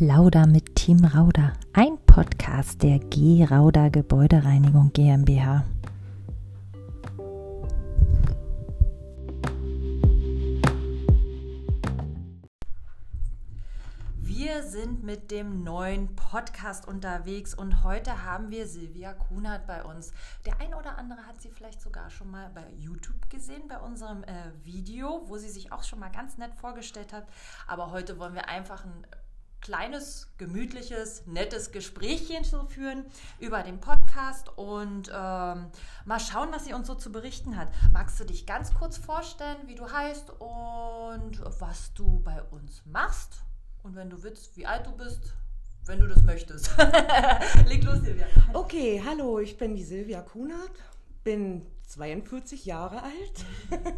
Plauder mit Team Rauder, ein Podcast der G Rauder Gebäudereinigung GmbH. Wir sind mit dem neuen Podcast unterwegs und heute haben wir Silvia Kunert bei uns. Der ein oder andere hat sie vielleicht sogar schon mal bei YouTube gesehen, bei unserem äh, Video, wo sie sich auch schon mal ganz nett vorgestellt hat. Aber heute wollen wir einfach ein kleines, gemütliches, nettes Gesprächchen zu führen über den Podcast und ähm, mal schauen, was sie uns so zu berichten hat. Magst du dich ganz kurz vorstellen, wie du heißt und was du bei uns machst? Und wenn du willst, wie alt du bist, wenn du das möchtest. Leg los, Silvia. Okay, hallo, ich bin die Silvia Kunert, bin 42 Jahre alt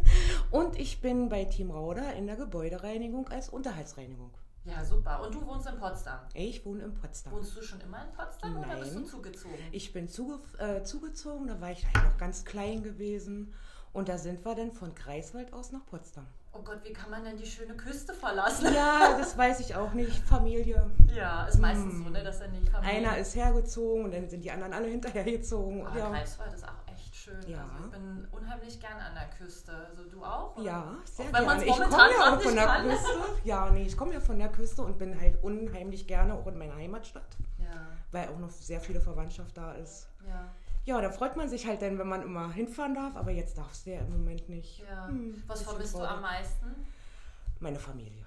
und ich bin bei Team Rauder in der Gebäudereinigung als Unterhaltsreinigung. Ja, super. Und du wohnst in Potsdam? Ich wohne in Potsdam. Wohnst du schon immer in Potsdam Nein. oder bist du zugezogen? Ich bin zuge äh, zugezogen, da war ich halt noch ganz klein gewesen. Und da sind wir dann von Greifswald aus nach Potsdam. Oh Gott, wie kann man denn die schöne Küste verlassen? Ja, das weiß ich auch nicht. Familie. Ja, ist meistens hm. so, ne, dass er nicht Familie. Einer ist hergezogen und dann sind die anderen alle hinterhergezogen. Oh, ja. Greifswald ist auch schön. Ja. Also ich bin unheimlich gerne an der Küste. Also du auch? Oder? Ja, sehr auch gerne. Ich komme ja auch von der kann. Küste. Ja, nee, ich komme ja von der Küste und bin halt unheimlich gerne auch in meiner Heimatstadt. Ja. Weil auch noch sehr viele Verwandtschaft da ist. Ja. Ja, da freut man sich halt dann, wenn man immer hinfahren darf, aber jetzt darfst du ja im Moment nicht. Ja. Hm, Was vermisst du am meisten? Meine Familie.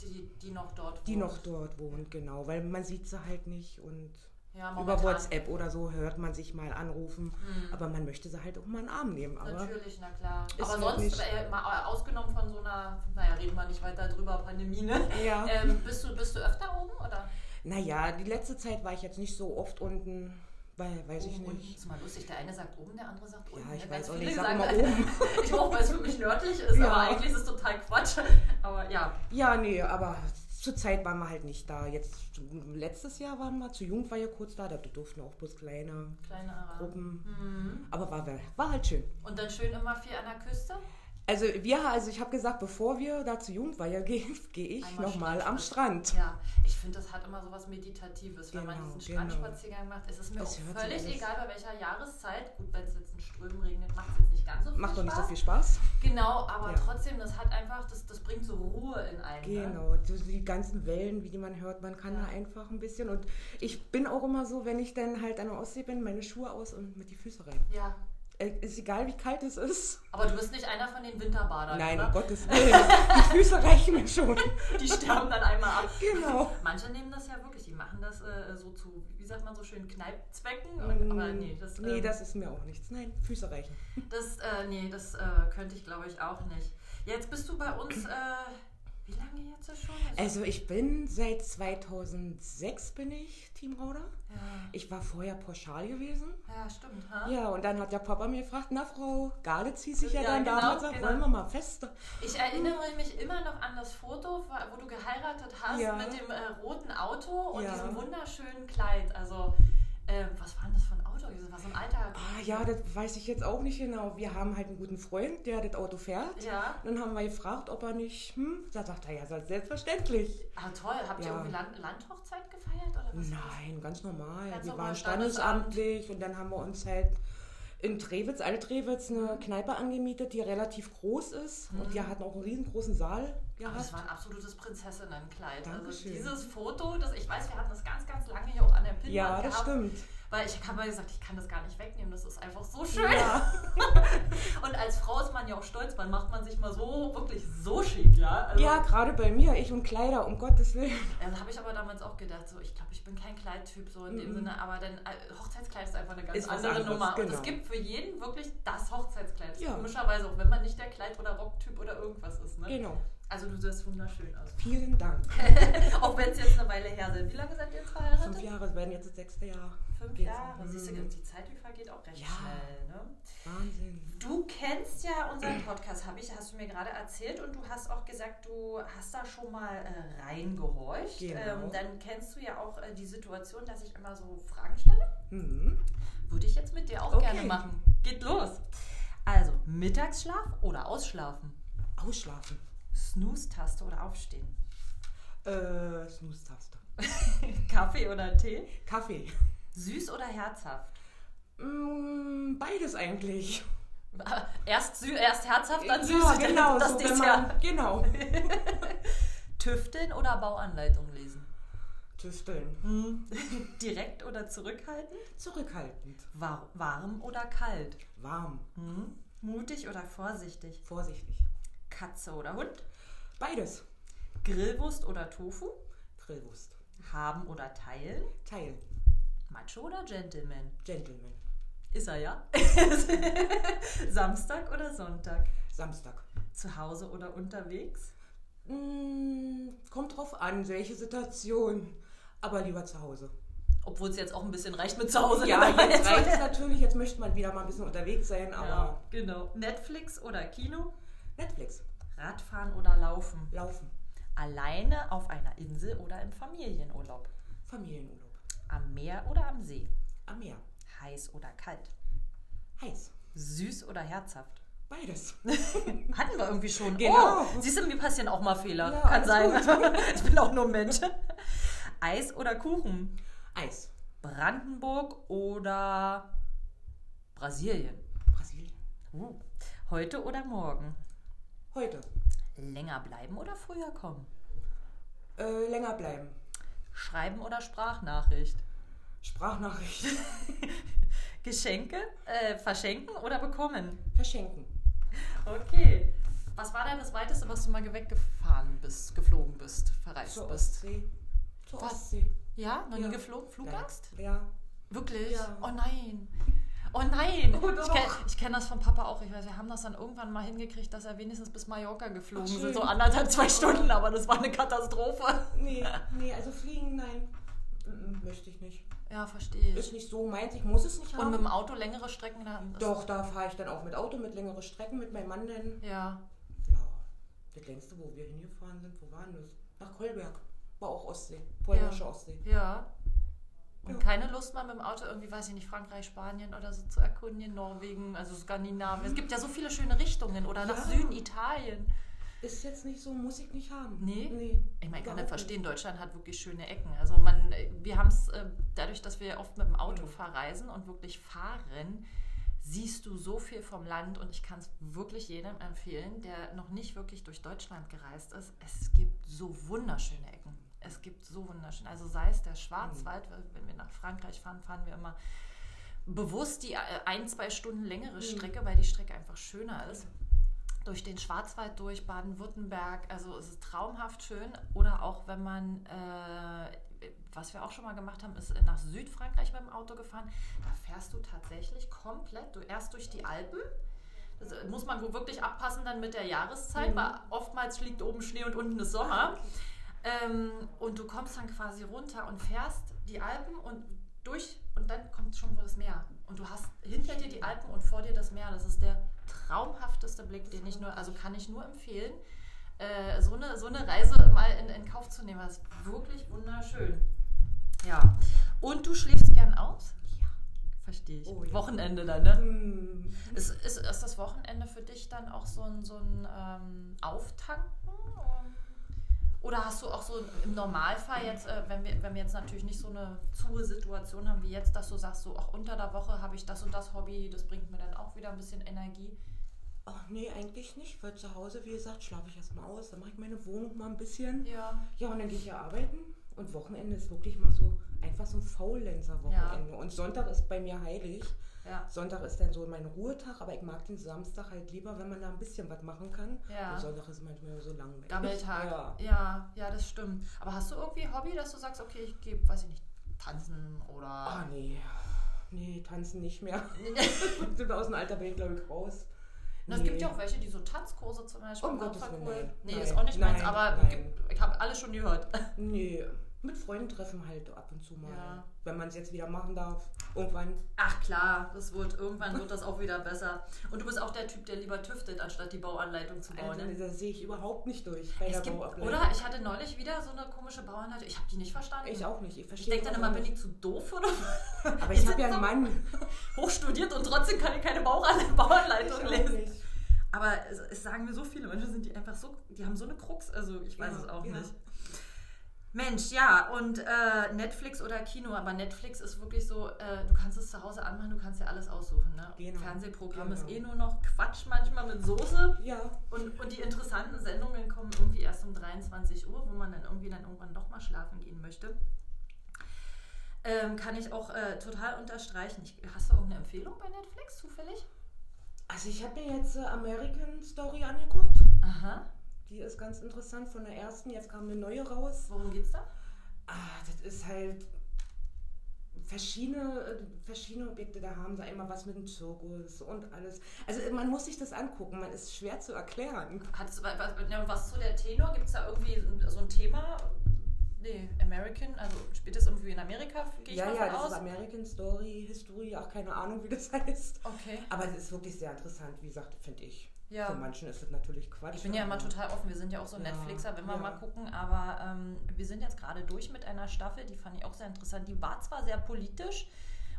Die, die noch dort wohnt. Die noch dort wohnt, genau, weil man sieht sie halt nicht und ja, Über WhatsApp oder so hört man sich mal anrufen, mhm. aber man möchte sie halt auch mal in den Arm nehmen. Aber Natürlich, na klar. Aber halt sonst, äh, mal ausgenommen von so einer, naja, reden wir nicht weiter drüber, Pandemie, ne? Ja. Ähm, bist, du, bist du öfter oben, oder? Naja, die letzte Zeit war ich jetzt nicht so oft unten. Weil, weiß oben ich nicht. Unten ist mal lustig. Der eine sagt oben, der andere sagt unten. Ja, ich weiß auch nicht. Ich sag immer oben. ich hoffe, weil es für mich nördlich ist, ja. aber eigentlich ist es total Quatsch. Aber ja. Ja, nee, aber zur Zeit waren wir halt nicht da. Jetzt letztes Jahr waren wir, zu Jung war ja kurz da, da durften auch bloß kleine, kleine Gruppen. Mhm. Aber war, war halt schön. Und dann schön immer viel an der Küste? Also wir, also ich habe gesagt, bevor wir da zu Jugendweihe gehen, gehe ich nochmal am Strand. Ja, ich finde, das hat immer so was Meditatives, wenn genau, man diesen genau. Strandspaziergang macht. Es ist mir es auch völlig egal, bei welcher Jahreszeit. Gut, wenn es jetzt in Strömen regnet, macht es jetzt nicht ganz so viel macht Spaß. Macht doch nicht so viel Spaß. Genau, aber ja. trotzdem, das hat einfach, das, das bringt so Ruhe in einen. Ne? Genau, ne? die ganzen Wellen, wie die man hört, man kann ja. da einfach ein bisschen. Und ich bin auch immer so, wenn ich dann halt an der Ostsee bin, meine Schuhe aus und mit die Füße rein. Ja, ist egal, wie kalt es ist. Aber du bist nicht einer von den Winterbadern, Nein, um Gottes Willen. Die Füße reichen mir schon. Die sterben dann einmal ab. Genau. Manche nehmen das ja wirklich, die machen das äh, so zu, wie sagt man so schön, Kneipzwecken. Mm, aber nee, das, nee, ähm, das ist mir auch nichts. Nein, Füße reichen. Das, äh, nee, das äh, könnte ich glaube ich auch nicht. Jetzt bist du bei uns äh, wie lange jetzt schon? Also, also ich bin seit 2006 bin ich Team Rauder. Ja. Ich war vorher pauschal gewesen. Ja, stimmt. Ha? Ja, und dann hat der Papa mir gefragt, na Frau Galitz hieß ich ja, ja dann genau, damals, genau. wollen wir mal feste. Ich erinnere mich immer noch an das Foto, wo du geheiratet hast ja. mit dem äh, roten Auto und diesem wunderschönen Kleid. Also, äh, was war denn das für ein Auto? Das war so ein alter. Ah, ja, das weiß ich jetzt auch nicht genau. Wir haben halt einen guten Freund, der das Auto fährt. Ja. Dann haben wir gefragt, ob er nicht. Hm, da sagt er, ja, selbstverständlich. Ah, toll. Habt ihr irgendwie Land Landhochzeit gefeiert? Oder was Nein, ganz normal. Ganz wir waren standesamtlich und dann haben wir uns halt in Trewitz, Alt-Trewitz, eine mhm. Kneipe angemietet, die relativ groß ist. Mhm. Und die hatten auch einen riesengroßen Saal gehabt. Das war ein absolutes Prinzessinnenkleid. Also Dankeschön. Also dieses Foto, das ich weiß, wir hatten das ganz, ganz lange hier auch an der Pinnwand Ja, das gehabt. stimmt. Weil ich habe mal gesagt, ich kann das gar nicht wegnehmen, das ist einfach so schön. Ja. und als Frau ist man ja auch stolz, man macht man sich mal so, wirklich so schick, ja. Also, ja, gerade bei mir, ich und Kleider, um Gottes Willen. Ja, da habe ich aber damals auch gedacht, so, ich glaube, ich bin kein Kleidtyp, so in mm dem Sinne, aber dann äh, Hochzeitskleid ist einfach eine ganz ist andere anderes, Nummer. Genau. Und es gibt für jeden wirklich das Hochzeitskleid. Ja. Komischerweise, auch wenn man nicht der Kleid- oder Rocktyp oder irgendwas ist. Ne? Genau. Also du siehst wunderschön aus. Vielen Dank. auch wenn es jetzt eine Weile her sind. Wie lange seid ihr jetzt verheiratet? Fünf Jahre, es werden jetzt das sechste Jahr. Fünf Jahre. Siehst du, die Zeit die vergeht auch recht ja. schnell. Ne? Wahnsinn. Du kennst ja unseren Podcast, habe ich, hast du mir gerade erzählt und du hast auch gesagt, du hast da schon mal äh, reingehorcht. Genau. Ähm, dann kennst du ja auch äh, die Situation, dass ich immer so Fragen stelle. Mhm. Würde ich jetzt mit dir auch okay. gerne machen. Geht los. Also, Mittagsschlaf oder Ausschlafen? Ausschlafen. Snooze-Taste oder Aufstehen? Äh, Snooze-Taste. Kaffee oder Tee? Kaffee. Süß oder herzhaft? Mm, beides eigentlich. Erst, erst herzhaft, dann süß. Ja, genau. Das so, ist ja. Genau. Tüfteln oder Bauanleitung lesen? Tüfteln. Hm. Direkt oder zurückhaltend? Zurückhaltend. War, warm oder kalt? Warm. Hm. Mutig oder vorsichtig? Vorsichtig. Katze oder Hund? Beides. Grillwurst oder Tofu? Grillwurst. Haben oder teilen? Teilen. Macho oder Gentleman? Gentleman. Ist er ja. Samstag oder Sonntag? Samstag. Zu Hause oder unterwegs? Mm, kommt drauf an, welche Situation. Aber lieber zu Hause. Obwohl es jetzt auch ein bisschen reicht mit zu Hause. Ja, jetzt reicht es natürlich. Jetzt möchte man wieder mal ein bisschen unterwegs sein, aber. Ja, genau. Netflix oder Kino? Netflix. Radfahren oder Laufen? Laufen. Alleine auf einer Insel oder im Familienurlaub? Familienurlaub. Am Meer oder am See? Am Meer. Heiß oder kalt? Heiß. Süß oder herzhaft? Beides. Hatten wir irgendwie schon. Genau. Oh, siehst du, mir passieren auch mal Fehler. Ja, Kann sein. ich bin auch nur Mensch. Eis oder Kuchen? Eis. Brandenburg oder Brasilien? Brasilien. Uh. Heute oder morgen? Heute. Länger bleiben oder früher kommen? Äh, länger bleiben. Schreiben oder Sprachnachricht? Sprachnachricht. Geschenke äh, verschenken oder bekommen? Verschenken. Okay. Was war denn das Weiteste, was du mal weggefahren bist, geflogen bist, verreist Zur bist? Ostsee. Zur Was? Ostsee. Ja, noch Ja. nie geflogen? Flugangst? Ja. Wirklich? Ja. Oh nein. Oh nein. Oh ich kenne kenn das von Papa auch. Ich weiß, wir haben das dann irgendwann mal hingekriegt, dass er wenigstens bis Mallorca geflogen ist. So anderthalb, zwei Stunden, aber das war eine Katastrophe. Nee, nee, also fliegen, nein. Möchte ich nicht. Ja, verstehe Ist ich. nicht so meins, ich muss es nicht haben. Und mit dem Auto längere Strecken dann? ist- Doch, da fahre ich dann auch mit Auto, mit längeren Strecken, mit meinem Mann dann. Ja. Ja, das längste, wo wir hingefahren sind, wo waren das? Nach Kolberg. War auch Ostsee, polnische Ostsee. Ja. Und keine Lust mal mit dem Auto irgendwie, weiß ich nicht, Frankreich, Spanien oder so zu erkunden, Norwegen, also Skandinavien. Es gibt ja so viele schöne Richtungen oder nach Ja. Süden, Italien. Ist jetzt nicht so, muss ich nicht haben. Nee? Nee. Ich meine, ich kann nicht verstehen, Deutschland hat wirklich schöne Ecken. Also man, wir haben es äh, dadurch, dass wir oft mit dem Auto Mhm. verreisen und wirklich fahren, siehst du so viel vom Land und ich kann es wirklich jedem empfehlen, der noch nicht wirklich durch Deutschland gereist ist. Es gibt so wunderschöne Ecken. Es gibt so wunderschön. Also sei es der Schwarzwald, weil wenn wir nach Frankreich fahren, fahren wir immer bewusst die äh, ein, zwei Stunden längere Mhm. Strecke, weil die Strecke einfach schöner ist durch den Schwarzwald durch, Baden-Württemberg. Also es ist traumhaft schön. Oder auch wenn man, äh, was wir auch schon mal gemacht haben, ist nach Südfrankreich mit dem Auto gefahren. Da fährst du tatsächlich komplett, du erst durch die Alpen. Das muss man wohl wirklich abpassen dann mit der Jahreszeit, Mhm. weil oftmals liegt oben Schnee und unten ist Sommer. Ähm, und du kommst dann quasi runter und fährst die Alpen und durch und dann kommt schon das Meer. Und du hast hinter dir die Alpen und vor dir das Meer. Das ist der traumhafteste Blick, den ich nur, also kann ich nur empfehlen, äh, so, eine, so eine Reise mal in, in Kauf zu nehmen. Das ist wirklich wunderschön. Ja. Und du schläfst gern aus? Ja. Verstehe ich. Oh ja. Wochenende dann, ne? Hm. Ist, ist, ist das Wochenende für dich dann auch so ein, so ein ähm, Auftanken? Oder hast du auch so im Normalfall jetzt, äh, wenn, wir, wenn wir jetzt natürlich nicht so eine zuhe Situation haben wie jetzt, dass du sagst, so auch unter der Woche habe ich das und das Hobby, das bringt mir dann auch wieder ein bisschen Energie? Ach nee, eigentlich nicht, weil zu Hause, wie gesagt, schlafe ich erstmal aus, dann mache ich meine Wohnung mal ein bisschen. Ja. Ja, und dann gehe ich ja arbeiten. Und Wochenende ist wirklich mal so einfach so ein Faulenzer-Wochenende. Und Sonntag ist bei mir heilig. Ja. Sonntag ist dann so mein Ruhetag, aber ich mag den Samstag halt lieber, wenn man da ein bisschen was machen kann. Ja. Und Sonntag ist manchmal so langweilig. Gammeltag. Ja. ja, ja, das stimmt. Aber hast du irgendwie Hobby, dass du sagst, okay, ich gebe, weiß ich nicht, tanzen oder. Ah, nee. Nee, tanzen nicht mehr. Sind aus dem Alter bin ich, glaube ich, raus. Na, Es gibt ja auch welche, die so Tanzkurse zum Beispiel. Voll Willen, nein. Nee, Nein, ist auch nicht meins, nein, aber nein. ich habe alles schon gehört. Nee, mit Freunden treffen halt ab und zu mal. Ja. Wenn man es jetzt wieder machen darf. Irgendwann. Ach klar, das wird irgendwann wird das auch wieder besser. Und du bist auch der Typ, der lieber tüftet, anstatt die Bauanleitung zu bauen. Also, Ne? das sehe ich überhaupt nicht durch bei Es der gibt, oder? Ich hatte neulich wieder so eine komische Bauanleitung. Ich habe die nicht verstanden. Ich auch nicht. Ich Ich verstehe denke dann immer, bin ich zu doof oder Aber Wir ich habe ja einen Mann. hochstudiert und trotzdem kann ich keine Bauanleitung, Ich lesen. nicht. Aber es, es sagen mir so viele Menschen, sind die einfach so, die haben so eine Krux. Also ich weiß Ja, es auch ja. nicht. Mensch, ja, und äh, Netflix oder Kino, aber Netflix ist wirklich so, äh, du kannst es zu Hause anmachen, du kannst ja alles aussuchen. Ne? Genau. Fernsehprogramm genau. ist eh nur noch Quatsch manchmal mit Soße. Ja. Und, und die interessanten Sendungen kommen irgendwie erst um 23 Uhr, wo man dann irgendwie dann irgendwann doch mal schlafen gehen möchte. Ähm, kann ich auch äh, total unterstreichen. Ich, hast du irgendeine Empfehlung bei Netflix zufällig? Also ich habe mir jetzt äh, American Story angeguckt. Aha. Die ist ganz interessant von der ersten. Jetzt kam eine neue raus. Worum geht's da? Ah, das ist halt verschiedene, verschiedene Objekte. Da haben sie einmal was mit dem Zirkus und alles. Also man muss sich das angucken. Man ist schwer zu erklären. Hat's, was, was zu der Tenor? Gibt es da irgendwie so ein Thema? Nee, American, also spielt das irgendwie in Amerika, gehe ich ja, mal Ja, das aus? ist American Story, History, auch keine Ahnung, wie das heißt. Okay. Aber es ist wirklich sehr interessant, wie gesagt, finde ich. Ja. Für manchen ist das natürlich Quatsch. Ich bin ja immer total offen. Wir sind ja auch so ja. Netflixer, wenn wir ja. mal gucken. Aber ähm, wir sind jetzt gerade durch mit einer Staffel, die fand ich auch sehr interessant. Die war zwar sehr politisch,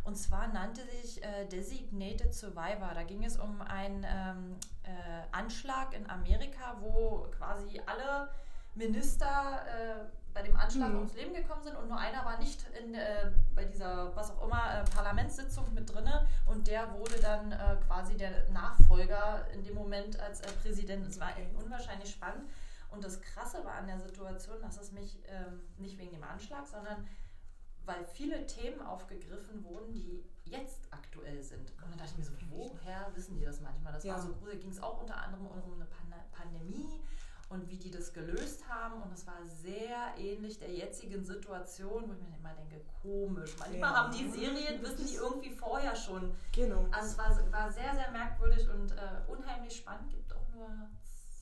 und zwar nannte sich äh, Designated Survivor. Da ging es um einen ähm, äh, Anschlag in Amerika, wo quasi alle Minister äh, bei dem Anschlag mhm. ums Leben gekommen sind und nur einer war nicht in, äh, bei dieser, was auch immer, äh, Parlamentssitzung mit drinne und der wurde dann äh, quasi der Nachfolger in dem Moment als äh, Präsident. Es war unwahrscheinlich spannend und das Krasse war an der Situation, dass es mich ähm, nicht wegen dem Anschlag, sondern weil viele Themen aufgegriffen wurden, die jetzt aktuell sind. Und dann dachte ich mir so, woher wissen die das manchmal? Das ja. war so gruselig, ging es auch unter anderem um eine Pandemie und wie die das gelöst haben. Und es war sehr ähnlich der jetzigen Situation, wo ich mir immer denke, komisch. Manchmal ja. haben die Serien, wissen die irgendwie vorher schon. Genau. Also es war, war sehr, sehr merkwürdig und äh, unheimlich spannend. Gibt auch nur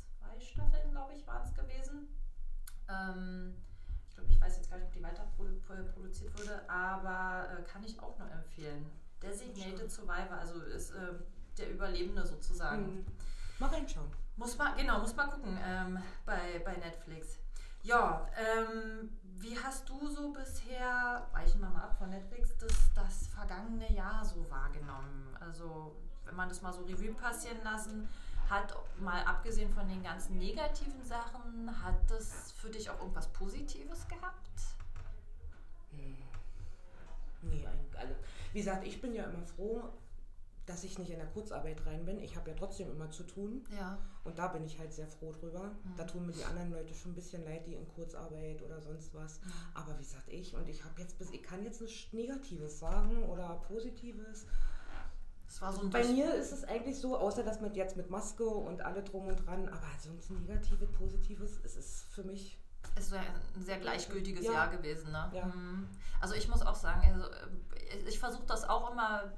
zwei Staffeln, glaube ich, waren es gewesen. Ähm, ich glaube, ich weiß jetzt gar nicht, ob die weiter produziert wurde, aber äh, kann ich auch nur empfehlen. Designated Survivor, also ist äh, der Überlebende sozusagen. Mhm. Mal reinschauen. Muss man, genau, muss man gucken ähm, bei, bei Netflix. Ja, ähm, wie hast du so bisher, weichen wir mal ab von Netflix, das, das vergangene Jahr so wahrgenommen? Also, wenn man das mal so Revue passieren lassen, hat mal abgesehen von den ganzen negativen Sachen, hat das für dich auch irgendwas Positives gehabt? Hm. Nee, eigentlich alle. Wie gesagt, ich bin ja immer froh, dass ich nicht in der Kurzarbeit rein bin. Ich habe ja trotzdem immer zu tun. Ja. Und da bin ich halt sehr froh drüber. Mhm. Da tun mir die anderen Leute schon ein bisschen leid, die in Kurzarbeit oder sonst was. Mhm. Aber wie gesagt, ich und ich habe jetzt bis, ich kann jetzt nichts Negatives sagen oder Positives. So Bei mir ist es eigentlich so, außer dass man jetzt mit Maske und alle drum und dran, aber sonst Negatives, Positives, es ist für mich es ist ein sehr gleichgültiges ja. Jahr gewesen. Ne? Ja. Mhm. Also ich muss auch sagen, also äh, ich versuche das auch immer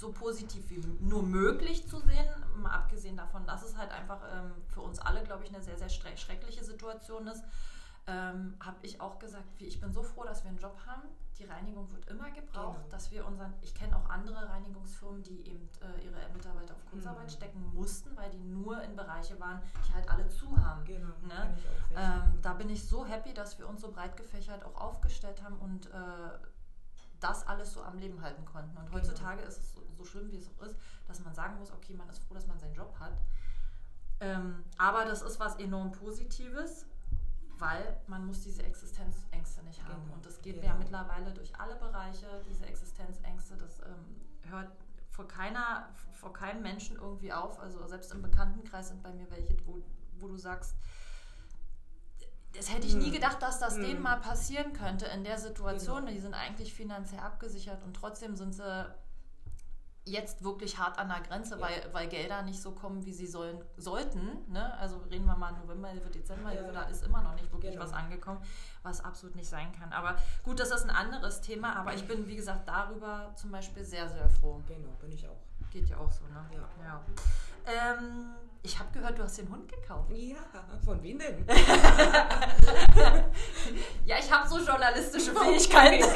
so positiv wie nur möglich zu sehen. Mal abgesehen davon, dass es halt einfach ähm, für uns alle, glaube ich, eine sehr, sehr schreckliche Situation ist, ähm, habe ich auch gesagt, wie, ich bin so froh, dass wir einen Job haben. Die Reinigung wird immer gebraucht, genau. dass wir unseren, ich kenne auch andere Reinigungsfirmen, die eben äh, ihre Mitarbeiter auf Kurzarbeit mhm. stecken mussten, weil die nur in Bereiche waren, die halt alle zu haben. Genau, ne? ähm, da bin ich so happy, dass wir uns so breit gefächert auch aufgestellt haben und äh, das alles so am Leben halten konnten. Und genau. heutzutage ist es so, schlimm, wie es auch ist, dass man sagen muss, okay, man ist froh, dass man seinen Job hat. Ähm, aber das ist was enorm Positives, weil man muss diese Existenzängste nicht haben. Genau. Und das geht genau. ja mittlerweile durch alle Bereiche, diese Existenzängste, das ähm, hört vor keiner, vor keinem Menschen irgendwie auf. Also selbst im Bekanntenkreis sind bei mir welche, wo, wo du sagst, das hätte ich nie hm. gedacht, dass das hm. denen mal passieren könnte in der Situation. Genau. Die sind eigentlich finanziell abgesichert und trotzdem sind sie jetzt wirklich hart an der Grenze, ja. weil, weil Gelder nicht so kommen, wie sie sollen, sollten. Ne? Also reden wir mal Novemberhilfe, Dezemberhilfe, ja. da ist immer noch nicht wirklich genau. was angekommen, was absolut nicht sein kann. Aber gut, das ist ein anderes Thema, aber ich bin, wie gesagt, darüber zum Beispiel sehr, sehr froh. Genau, bin ich auch. Geht ja auch so, ne? Ja. ja. Ähm, ich habe gehört, du hast den Hund gekauft. Ja, von wem denn? ja, ich habe so journalistische Fähigkeiten.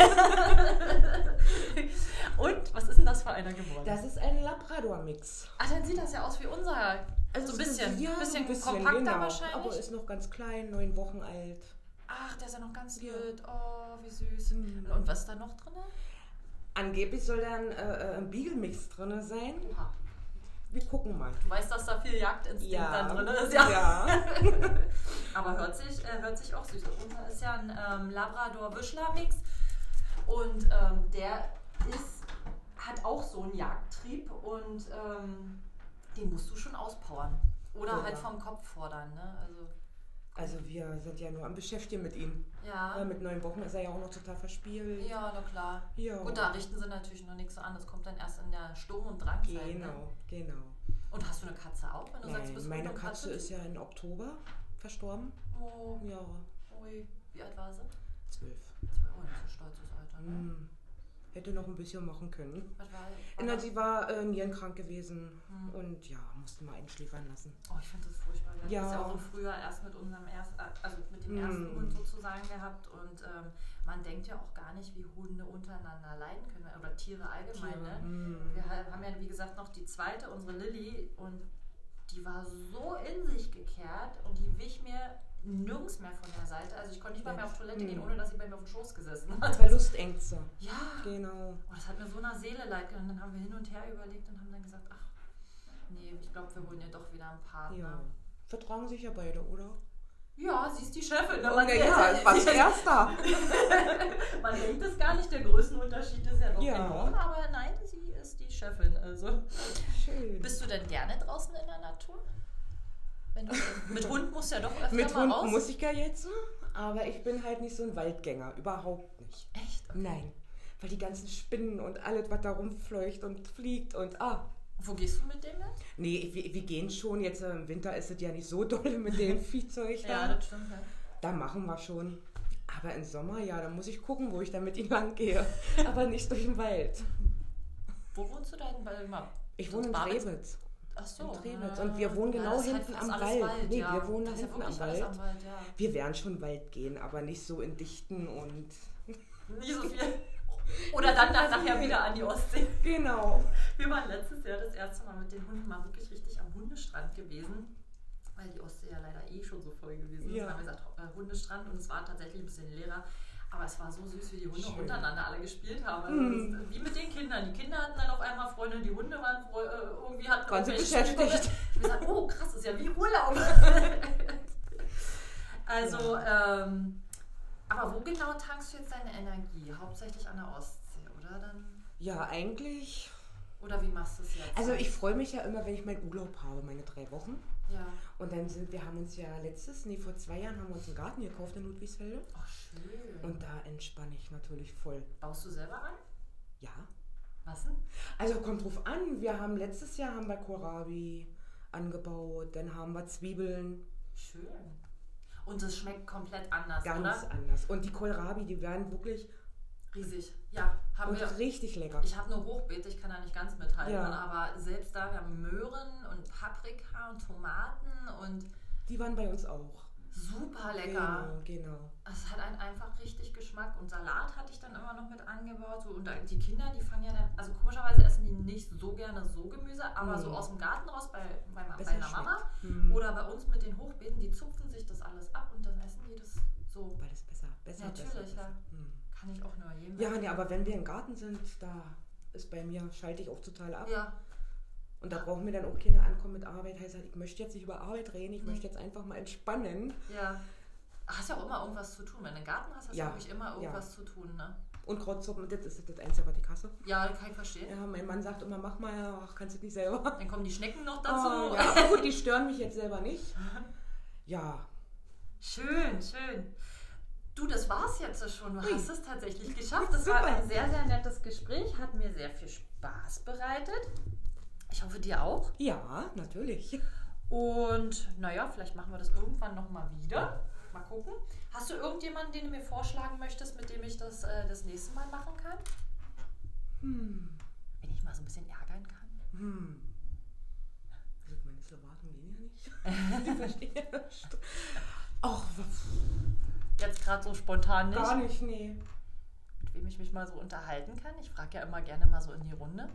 Und was ist denn das für einer geworden? Das ist ein Labrador-Mix. Ach, dann sieht das ja aus wie unser. Also so ein bisschen, ja, bisschen, bisschen kompakter genau. wahrscheinlich. Aber ist noch ganz klein, neun Wochen alt. Ach, der ist ja noch ganz ja. Oh, wie süß. Mhm. Und was ist da noch drin? Angeblich soll da ein, äh, ein Beagle-Mix drin sein. Oha wir gucken mal. Du weißt, dass da viel Jagdinstinkt ja, drin ist, ja. ja. Aber hört sich, äh, hört sich auch süß an. Unser ist ja ein ähm, Labrador-Wischler-Mix. Und ähm, der ist, hat auch so einen Jagdtrieb und ähm, den musst du schon auspowern. Oder ja. halt vom Kopf fordern. Ne? Also, also wir sind ja nur am Beschäftigen mit ihm. Ja. ja. Mit neun Wochen ist er ja auch noch total verspielt. Ja, na klar. Ja. Gut, da richten sie natürlich noch nichts so an. Das kommt dann erst in der Sturm- und Drangzeit. Ne? Genau, ne? genau. Und hast du eine Katze auch, wenn du Nein, sagst, bist meine Katze ist ja im Oktober verstorben. Oh. Ja. Ui. Wie alt war sie? Zwölf. Zwölf. Oh, ist ein stolzes Alter, ne? Mm hätte noch ein bisschen machen können. Was war, war sie war äh, nierenkrank gewesen hm. und ja, mussten wir einschläfern lassen. Oh, ich finde das furchtbar. Wir ja. haben das ja auch im Frühjahr erst mit unserem ersten, also mit dem hm. ersten Hund sozusagen gehabt und ähm, man denkt ja auch gar nicht, wie Hunde untereinander leiden können oder Tiere allgemein. Tiere. Ne? Hm. Wir haben ja, wie gesagt, noch die zweite, unsere Lilly und die war so in sich gekehrt und die wich mir nirgends mehr von der Seite. Also ich konnte nicht mal mehr auf Toilette hm. gehen, ohne dass sie bei mir auf dem Schoß gesessen hat. Verlustängste. Ja. Genau. Oh, das hat mir so einer Seele leid Und dann haben wir hin und her überlegt und haben dann gesagt, ach, nee, ich glaube, wir holen ja doch wieder einen Partner. Ja. Vertragen sich ja beide, oder? Ja, sie ist die Chefin. Ne? Oh, ja, ja, was erster. Man denkt es gar nicht, der Größenunterschied ist ja doch ja. enorm, aber nein, sie ist die Chefin. Also. Schön. Bist du denn gerne draußen in der Natur? Wenn du, mit Hund musst du ja doch öfter Mit Hund raus. muss ich ja jetzt, aber ich bin halt nicht so ein Waldgänger, überhaupt nicht. Echt? Okay. Nein, weil die ganzen Spinnen und alles, was da rumfleucht und fliegt und ah. Wo gehst du mit dem jetzt? Nee, wir, wir gehen schon. Jetzt im Winter ist es ja nicht so doll mit dem Viehzeug da. ja, das stimmt. Ja. Da machen wir schon. Aber im Sommer, ja, da muss ich gucken, wo ich dann mit ihm lang gehe. aber nicht durch den Wald. Wo wohnst du da in Ich wohne in Trebitz. Ach so. In Trebitz. Und wir wohnen genau halt hinten am Wald. Wald. Nee, ja. wir wohnen das hinten am Wald. am Wald. Ja. Wir werden schon Wald gehen, aber nicht so in Dichten und. Nicht so viel. Oder dann nachher wieder an die Ostsee. Genau. Wir waren letztes Jahr das erste Mal mit den Hunden mal wirklich richtig am Hundestrand gewesen. Weil die Ostsee ja leider eh schon so voll gewesen ist. Ja. Dann haben wir gesagt, äh, Hundestrand und es war tatsächlich ein bisschen leerer. Aber es war so süß, wie die Hunde Schön. untereinander alle gespielt haben. Also mhm. Wie mit den Kindern. Die Kinder hatten dann auf einmal Freunde, die Hunde waren äh, irgendwie hatten Ganz beschäftigt. Ich gesagt, oh krass, das ist ja wie Urlaub. also, ja. ähm, aber wo genau tankst du jetzt deine Energie? Hauptsächlich an der Ostsee, oder dann? Ja, eigentlich. Oder wie machst du es jetzt? Also ich freue mich ja immer, wenn ich meinen Urlaub habe, meine drei Wochen. Ja. Und dann sind wir haben uns ja letztes, nee, vor zwei Jahren haben wir uns einen Garten gekauft in Ludwigsfelde. Ach, schön. Und da entspanne ich natürlich voll. Baust du selber an? Ja. Was denn? Also kommt drauf an. Wir haben letztes Jahr haben wir Kohlrabi angebaut, dann haben wir Zwiebeln. Schön. Und es schmeckt komplett anders, Ganz oder? anders. Und die Kohlrabi, die werden wirklich riesig. Ja, haben und wir. richtig lecker. Ich habe nur Hochbeete, ich kann da nicht ganz mithalten, ja. aber selbst da, wir haben Möhren und Paprika und Tomaten und. Die waren bei uns auch. Super lecker. Genau, genau. Es hat einen einfach richtig Geschmack. Und Salat hatte ich dann immer noch mit angebaut. So, und die Kinder, die fangen ja dann, also komischerweise essen die nicht so gerne so Gemüse, aber mm. so aus dem Garten raus bei, bei, bei meiner Mama mm. oder bei uns mit den Hochbeeten, die zupfen sich das alles ab und dann essen die das so. Weil es besser, besser Natürlich, besser ja. Kann ich auch nur jedem. Ja, nee, aber wenn wir im Garten sind, da ist bei mir, schalte ich auch total ab. Ja. Und da brauchen wir dann auch keine Ankommen mit Arbeit. Heißt halt, ich möchte jetzt nicht über Arbeit reden, ich mhm. möchte jetzt einfach mal entspannen. Ja. Hast ja auch immer irgendwas zu tun. Wenn du einen Garten hast, hast ja. du wirklich immer irgendwas ja. zu tun, ne? Und Krautsuppen, das ist das Einzige, was die Kasse. Ja, kann ich verstehen. Ja, mein Mann sagt immer, mach mal, ach, kannst du nicht selber. Dann kommen die Schnecken noch dazu. Oh, ja, aber gut, die stören mich jetzt selber nicht. Ja. Schön, schön. Du, das war's jetzt schon. Du hast es tatsächlich geschafft. Das Super. war ein sehr, sehr nettes Gespräch. Hat mir sehr viel Spaß bereitet. Ich hoffe, dir auch. Ja, natürlich. Und naja, vielleicht machen wir das irgendwann nochmal wieder. Mal gucken. Hast du irgendjemanden, den du mir vorschlagen möchtest, mit dem ich das äh, das nächste Mal machen kann? Hm. Wenn ich mal so ein bisschen ärgern kann? Hm. Also meine Slowaken gehen ja nicht. ich verstehe das. Ach, Jetzt gerade so spontan nicht? Gar nicht, nee. Mit wem ich mich mal so unterhalten kann? Ich frage ja immer gerne mal so in die Runde.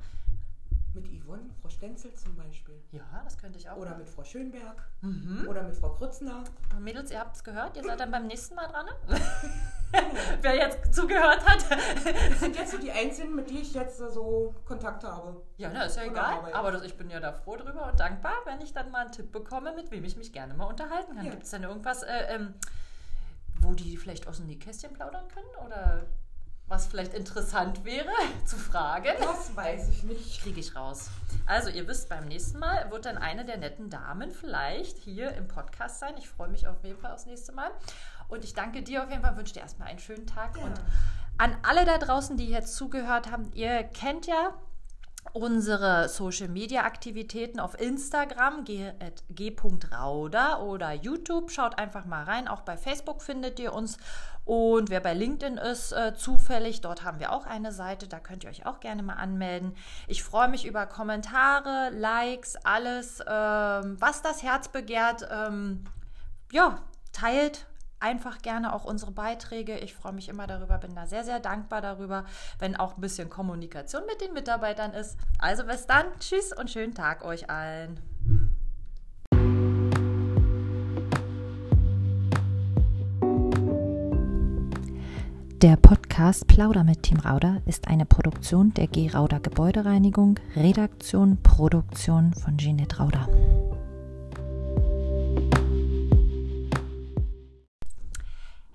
Mit Yvonne, Frau Stenzel zum Beispiel. Ja, das könnte ich auch. Oder mit Frau Schönberg. Mhm. Oder mit Frau Krützner. Mädels, ihr habt es gehört, ihr seid dann beim nächsten Mal dran. Ne? Wer jetzt zugehört hat. Das sind jetzt so die Einzigen, mit denen ich jetzt so Kontakt habe. Ja, na, ist ja egal. Aber das, ich bin ja da froh drüber und dankbar, wenn ich dann mal einen Tipp bekomme, mit wem ich mich gerne mal unterhalten kann. Ja. Gibt es denn irgendwas, äh, ähm, wo die vielleicht aus dem Nähkästchen plaudern können? Oder was vielleicht interessant wäre zu fragen. Das weiß ich nicht. Kriege ich raus. Also, ihr wisst, beim nächsten Mal wird dann eine der netten Damen vielleicht hier im Podcast sein. Ich freue mich auf jeden Fall aufs nächste Mal. Und ich danke dir auf jeden Fall, wünsche dir erstmal einen schönen Tag. Ja. Und an alle da draußen, die jetzt zugehört haben, ihr kennt ja unsere Social Media Aktivitäten auf Instagram g.rauda oder YouTube. Schaut einfach mal rein. Auch bei Facebook findet ihr uns. Und wer bei LinkedIn ist, äh, zufällig, dort haben wir auch eine Seite. Da könnt ihr euch auch gerne mal anmelden. Ich freue mich über Kommentare, Likes, alles, ähm, was das Herz begehrt. Ähm, ja, teilt, einfach gerne auch unsere Beiträge. Ich freue mich immer darüber, bin da sehr, sehr dankbar darüber, wenn auch ein bisschen Kommunikation mit den Mitarbeitern ist. Also bis dann, tschüss und schönen Tag euch allen. Der Podcast Plauder mit Team Rauder ist eine Produktion der G. Rauder Gebäudereinigung, Redaktion, Produktion von Jeanette Rauder.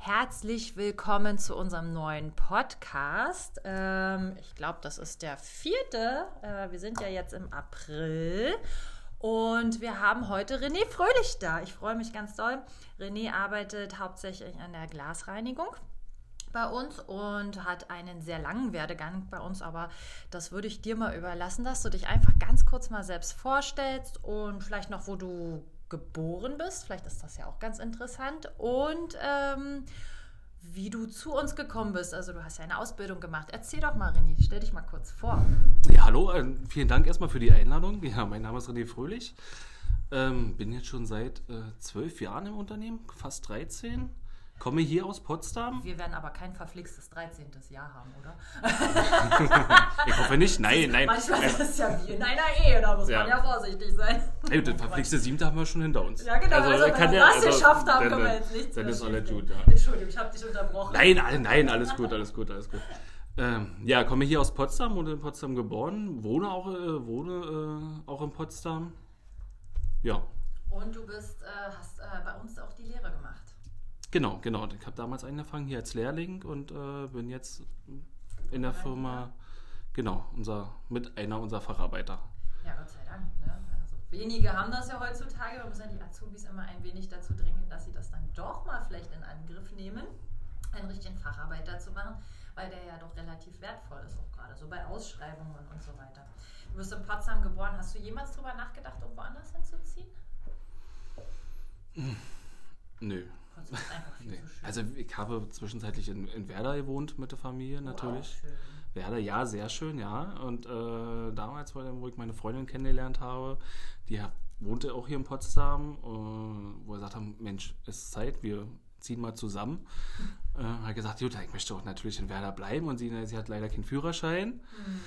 Herzlich willkommen zu unserem neuen Podcast. Ähm, ich glaube, das ist der vierte. Äh, wir sind ja jetzt im April. Und wir haben heute René Fröhlich da. Ich freue mich ganz doll. René arbeitet hauptsächlich an der Glasreinigung bei uns und hat einen sehr langen Werdegang bei uns, aber das würde ich dir mal überlassen, dass du dich einfach ganz kurz mal selbst vorstellst und vielleicht noch, wo du geboren bist. Vielleicht ist das ja auch ganz interessant. Und ähm, wie du zu uns gekommen bist. Also du hast ja eine Ausbildung gemacht. Erzähl doch mal, René, stell dich mal kurz vor. Ja, hallo, äh, vielen Dank erstmal für die Einladung. Ja, mein Name ist René Fröhlich. Ähm, bin jetzt schon seit äh, zwölf Jahren im Unternehmen, fast 13. Komme hier aus Potsdam. Wir werden aber kein verflixtes 13. Jahr haben, oder? ich hoffe nicht. Nein, nein. Manchmal ist es ja wie in einer Ehe, da muss ja. man ja vorsichtig sein. Ey, das verflixte siebte haben wir schon hinter uns. Ja, genau. Also, also wenn wir das also, geschafft haben, können wir jetzt nichts Dann ist alles gut, ja. Entschuldigung, ich habe dich unterbrochen. Nein, nein, alles gut, alles gut, alles gut. Ähm, ja, komme hier aus Potsdam, wurde in Potsdam geboren, wohne auch, äh, wohne, äh, auch in Potsdam. Ja. Und du bist, äh, hast äh, bei uns auch die Lehre gemacht. Genau, genau. Ich habe damals angefangen hier als Lehrling und äh, bin jetzt in der Firma, genau, unser, mit einer unserer Facharbeiter. Ja, Gott sei Dank. Ne? Also wenige haben das ja heutzutage. Wir müssen ja die Azubis immer ein wenig dazu drängen, dass sie das dann doch mal vielleicht in Angriff nehmen, einen richtigen Facharbeiter zu machen, weil der ja doch relativ wertvoll ist, auch gerade so bei Ausschreibungen und so weiter. Du bist in Potsdam geboren. Hast du jemals darüber nachgedacht, irgendwo anders hinzuziehen? Nö. Nee. Also ich habe zwischenzeitlich in, in, Werder gewohnt mit der Familie natürlich. Wow, Werder, ja, sehr schön, ja. Und äh, damals, wo ich meine Freundin kennengelernt habe, die wohnte auch hier in Potsdam, äh, wo wir gesagt haben, Mensch, es ist Zeit, wir ziehen mal zusammen. Äh, hat gesagt, gut, ich möchte auch natürlich in Werder bleiben und sie, sie hat leider keinen Führerschein. Mhm.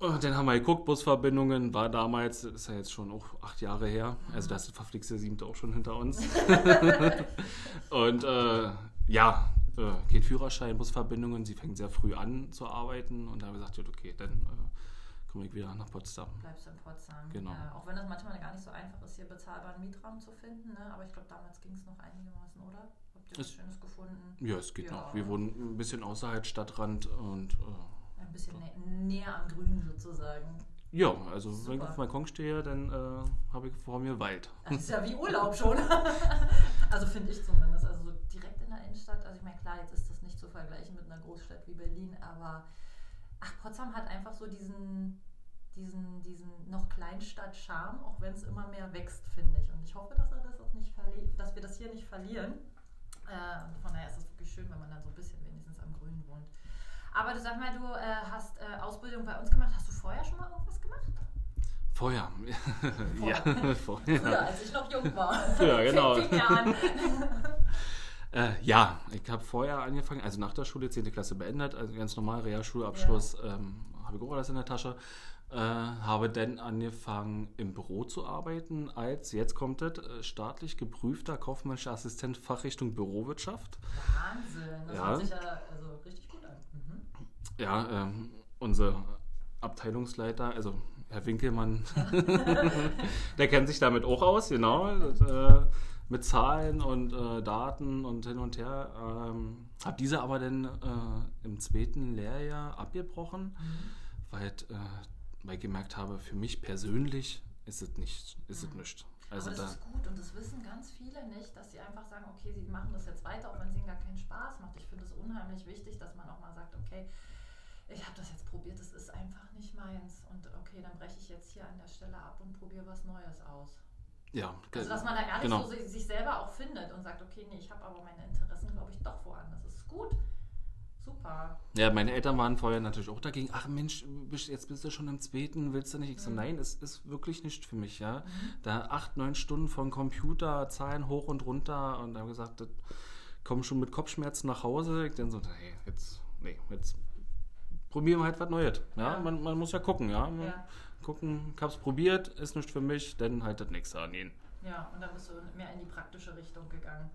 Und dann haben wir geguckt, Busverbindungen war damals, ist ja jetzt schon auch acht Jahre her, also das ist verflixte siebte auch schon hinter uns. und äh, ja, äh, geht Führerschein, Busverbindungen, sie fängt sehr früh an zu arbeiten und da haben wir gesagt, okay, dann äh, komme ich wieder nach Potsdam. Bleibst du in Potsdam. Genau. Ja, auch wenn das manchmal gar nicht so einfach ist, hier bezahlbaren Mietraum zu finden, ne? aber ich glaube, damals ging es noch einigermaßen, oder? Habt ihr was Schönes gefunden? Ja, es geht ja. noch. Wir wohnen ein bisschen außerhalb Stadtrand und äh, ein bisschen nä näher am Grün sozusagen. Ja, also Super. wenn ich auf dem Balkon stehe, dann äh, habe ich vor mir Wald. Das ist ja wie Urlaub schon. also finde ich zumindest. Also so direkt in der Innenstadt. Also ich meine, klar, jetzt ist das nicht zu vergleichen mit einer Großstadt wie Berlin, aber ach, Potsdam hat einfach so diesen, diesen, diesen noch Kleinstadt-Charme, auch wenn es immer mehr wächst, finde ich. Und ich hoffe, dass, er das auch nicht dass wir das hier nicht verlieren. Äh, von daher ist es wirklich schön, wenn man dann so ein bisschen wenigstens am Grünen wohnt. Aber du sag mal, du äh, hast äh, Ausbildung bei uns gemacht. Hast du vorher schon mal irgendwas gemacht? Vorher. ja, vorher. Früher, als ich noch jung war. Früher, genau. äh, ja, ich habe vorher angefangen, also nach der Schule, 10. Klasse beendet, also ganz normal, Realschulabschluss, ja. ähm, habe ich auch alles in der Tasche. Äh, habe dann angefangen im Büro zu arbeiten als, jetzt kommt das, äh, staatlich geprüfter kaufmännischer Assistent Fachrichtung Bürowirtschaft. Wahnsinn, das ja. hört sich ja also richtig. Ja, ähm, unser Abteilungsleiter, also Herr Winkelmann, der kennt sich damit auch aus, genau. Äh, mit Zahlen und äh, Daten und hin und her. Ähm, habe diese aber dann äh, im zweiten Lehrjahr abgebrochen, mhm. weil, äh, weil ich gemerkt habe, für mich persönlich ist es nicht, ist mhm. es nicht. Also aber das da, ist gut und das wissen ganz viele nicht, dass sie einfach sagen, okay, sie machen das jetzt weiter, auch wenn es ihnen gar keinen Spaß macht. Ich finde es unheimlich wichtig, dass man auch mal sagt, okay, ich habe das jetzt probiert, das ist einfach nicht meins und okay, dann breche ich jetzt hier an der Stelle ab und probiere was Neues aus. Ja, also dass man da ehrlich genau. so sich selber auch findet und sagt, okay, nee, ich habe aber meine Interessen, glaube ich, doch woanders. Das ist gut. Super. Ja, meine Eltern waren vorher natürlich auch dagegen. Ach Mensch, jetzt bist du schon im zweiten, willst du nicht? Ich so, mhm. nein, es ist wirklich nicht für mich, ja. Mhm. Da acht, neun Stunden vom Computer, Zahlen hoch und runter und habe gesagt, kommen schon mit Kopfschmerzen nach Hause. Ich dann so, hey, jetzt, nee, jetzt probieren wir halt was Neues. Ja, ja. Man, man, muss ja gucken, ja. ja gucken, ich habe es probiert, ist nicht für mich, dann halt das nächste annehmen. Ja, und dann bist du mehr in die praktische Richtung gegangen.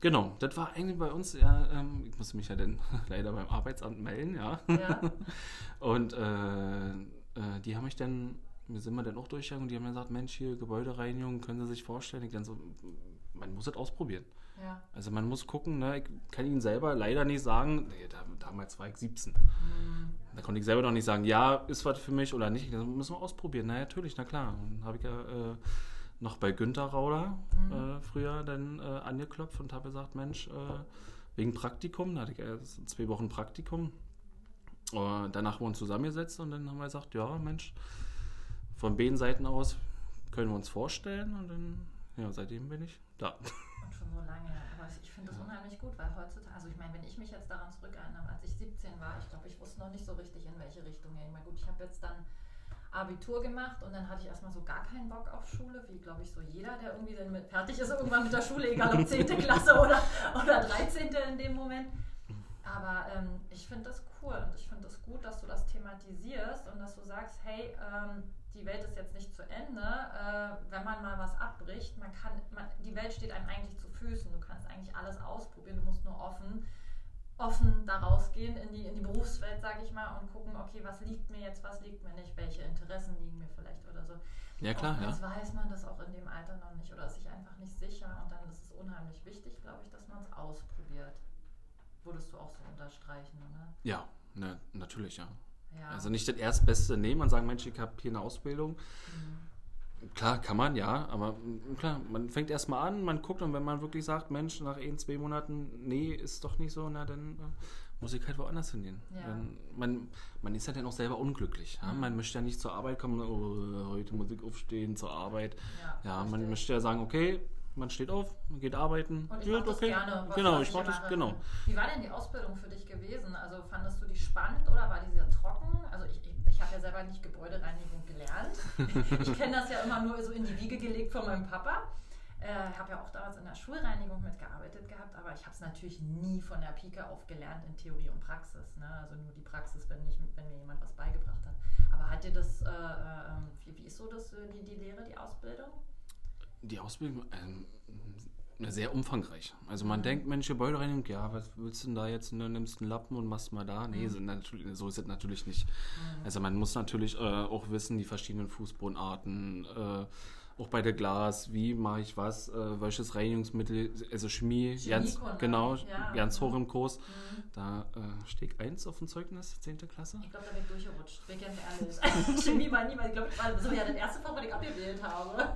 Genau, das war eigentlich bei uns, ja, ähm, ich musste mich ja dann leider beim Arbeitsamt melden, ja. ja. und äh, äh, die haben mich dann, wir sind wir dann auch durchgegangen und die haben mir gesagt, Mensch, hier Gebäudereinigung, können Sie sich vorstellen? Ich dann so, man muss das ausprobieren. Ja. Also man muss gucken, ne? ich kann Ihnen selber leider nicht sagen, nee, da, damals war ich 17. Mhm. Da konnte ich selber noch nicht sagen, ja, ist was für mich oder nicht. Das müssen wir ausprobieren. Na natürlich, na klar. Und habe ich ja äh, noch bei Günther Rauder mhm. äh, früher dann äh, angeklopft und habe gesagt, Mensch, äh, wegen Praktikum, da hatte ich ja zwei Wochen Praktikum. danach haben wir uns zusammengesetzt und dann haben wir gesagt, ja, Mensch, von beiden Seiten aus können wir uns vorstellen und dann, ja, seitdem bin ich da. Und schon so lange. Aber ich finde das unheimlich gut, weil heutzutage, also ich meine, wenn ich mich jetzt daran zurückerinnere, als ich 17 war, ich glaube, ich wusste noch nicht so richtig, in welche Richtung gehen. Mal gut, ich habe jetzt dann Abitur gemacht und dann hatte ich erstmal so gar keinen Bock auf Schule, wie glaube ich so jeder, der irgendwie dann mit, fertig ist irgendwann mit der Schule, egal ob 10. Klasse oder, oder 13. in dem Moment. Aber ähm, ich finde das cool und ich finde es das gut, dass du das thematisierst und dass du sagst, hey, ähm, die Welt ist jetzt nicht zu Ende, äh, wenn man mal was abbricht, man kann, man, die Welt steht einem eigentlich zu Füßen, du kannst eigentlich alles ausprobieren, du musst nur offen, offen da rausgehen in die, in die Berufswelt, sage ich mal, und gucken, okay, was liegt mir jetzt, was liegt mir nicht, welche Interessen liegen mir vielleicht oder so. Ja, klar, und jetzt ja. weiß man das auch in dem Alter noch nicht oder ist sich einfach nicht sicher und dann ist es unheimlich wichtig, glaube ich, dass man es ausprobiert. Würdest du auch so unterstreichen, oder? Ja, ne, natürlich, ja. Ja. Also nicht das Erstbeste nehmen und sagen, Mensch, ich habe hier eine Ausbildung. Mhm. Klar, kann man, ja, aber klar, man fängt erstmal an, man guckt und wenn man wirklich sagt, Mensch, nach ein, zwei Monaten, nee, ist doch nicht so, na dann äh, muss ich halt woanders hingehen. Ja. man, man ist ja dann auch selber unglücklich. Ja? Mhm. Man möchte ja nicht zur Arbeit kommen, oh, heute Musik aufstehen, zur Arbeit. Ja man möchte ja sagen, okay, man steht auf, man geht arbeiten. Und ich ja, okay. gerne. genau, ich mache das, genau. Wie war denn die Ausbildung für dich gewesen? Also fandest du die spannend oder war die sehr trocken? Also ich, ich, ich habe ja selber nicht Gebäudereinigung gelernt. ich kenne das ja immer nur so in die Wiege gelegt von meinem Papa. Ich äh, habe ja auch damals in der Schulreinigung mitgearbeitet gehabt, aber ich habe es natürlich nie von der Pike auf gelernt in Theorie und Praxis. Ne? Also nur die Praxis, wenn, ich, wenn mir jemand was beigebracht hat. Aber hat dir das, äh, äh, wie, wie ist so das, äh, die, die Lehre, die Ausbildung? Die Ausbildung äh, sehr umfangreich. Also man mhm. denkt, Mensch, Gebäudereinigung, ja, was willst du denn da jetzt? Ne, nimmst einen Lappen und machst mal da. Nee, mhm. so, ist es natürlich nicht. Mhm. Also man muss natürlich äh, auch wissen, die verschiedenen Fußbodenarten, äh, auch bei der Glas, wie mache ich was, äh, welches Reinigungsmittel, also Chemie, ganz, genau, ja. ganz hoch im Kurs. Mhm. Da äh, steht eins auf dem Zeugnis, 10. Klasse. Ich glaube, da wird durchgerutscht, bin ganz ehrlich. Chemie war niemand, ich glaube, das war so ja das erste Fach, was ich abgewählt habe.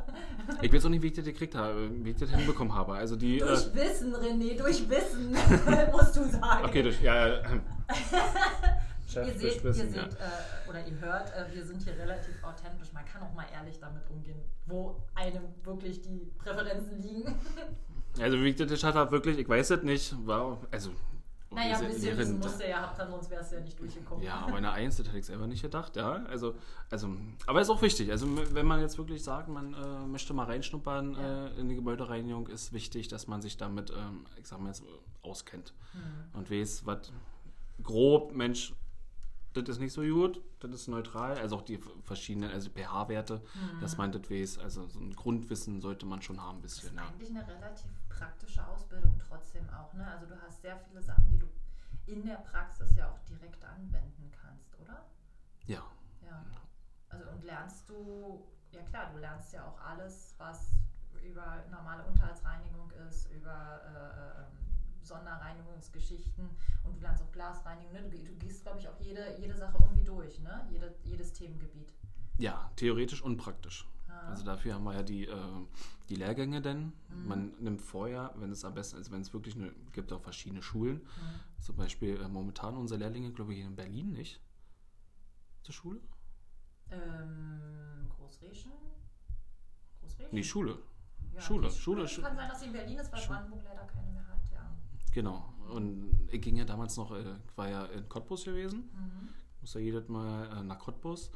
ich weiß auch nicht, wie ich das gekriegt habe, wie ich das hinbekommen habe. Also die, durch äh, Wissen, René, durch Wissen, musst du sagen. Okay, durch, ja, ja. Chef ihr seht, ihr seht ja. äh, oder ihr hört, äh, wir sind hier relativ authentisch. Man kann auch mal ehrlich damit umgehen, wo einem wirklich die Präferenzen liegen. also wie ich das habe, wirklich, ich weiß es nicht, war, also naja, ein bisschen wissen musste ja habt, sonst wäre es ja nicht durchgekommen. Ja, aber eine Eins, das hätte ich selber nicht gedacht, ja. Also, also, aber ist auch wichtig. Also, wenn man jetzt wirklich sagt, man äh, möchte mal reinschnuppern ja. äh, in die Gebäudereinigung, ist wichtig, dass man sich damit, ähm, ich sag mal jetzt, auskennt. Mhm. Und weiß, was grob, Mensch, das ist nicht so gut, das ist neutral. Also auch die verschiedenen, also pH-Werte, mhm. dass man das weiß. Also so ein Grundwissen sollte man schon haben ein bisschen. Das ist eigentlich eine relativ praktische Ausbildung trotzdem auch. Ne? Also du hast sehr viele Sachen, die du in der Praxis ja auch direkt anwenden kannst, oder? Ja. Ja. Also und lernst du, ja klar, du lernst ja auch alles, was über normale Unterhaltsreinigung ist, über äh, ähm, Sonderreinigungsgeschichten und du lernst auch Glasreinigung. Ne? Du, du gehst, glaube ich, auch jede, jede Sache irgendwie durch, ne? Jede, jedes Themengebiet. Ja, theoretisch und praktisch. Ah. Also dafür haben wir ja die, äh, die Lehrgänge denn. Mhm. Man nimmt vorher, wenn es am besten ist, wenn es wirklich eine, gibt auch verschiedene Schulen. Mhm. Zum Beispiel äh, momentan unsere Lehrlinge, glaube ich, hier in Berlin nicht. Zur Schule? Ähm, Großreschen? Großreschen? Nee, Schule. Ja, Schule. Schule. Schule. Kann sein, dass sie in Berlin ist, weil. Brandenburg leider keine mehr. Genau. Und ich ging ja damals noch, äh, war ja in Cottbus gewesen. Mhm. Muss ja jedes Mal äh, nach Cottbus.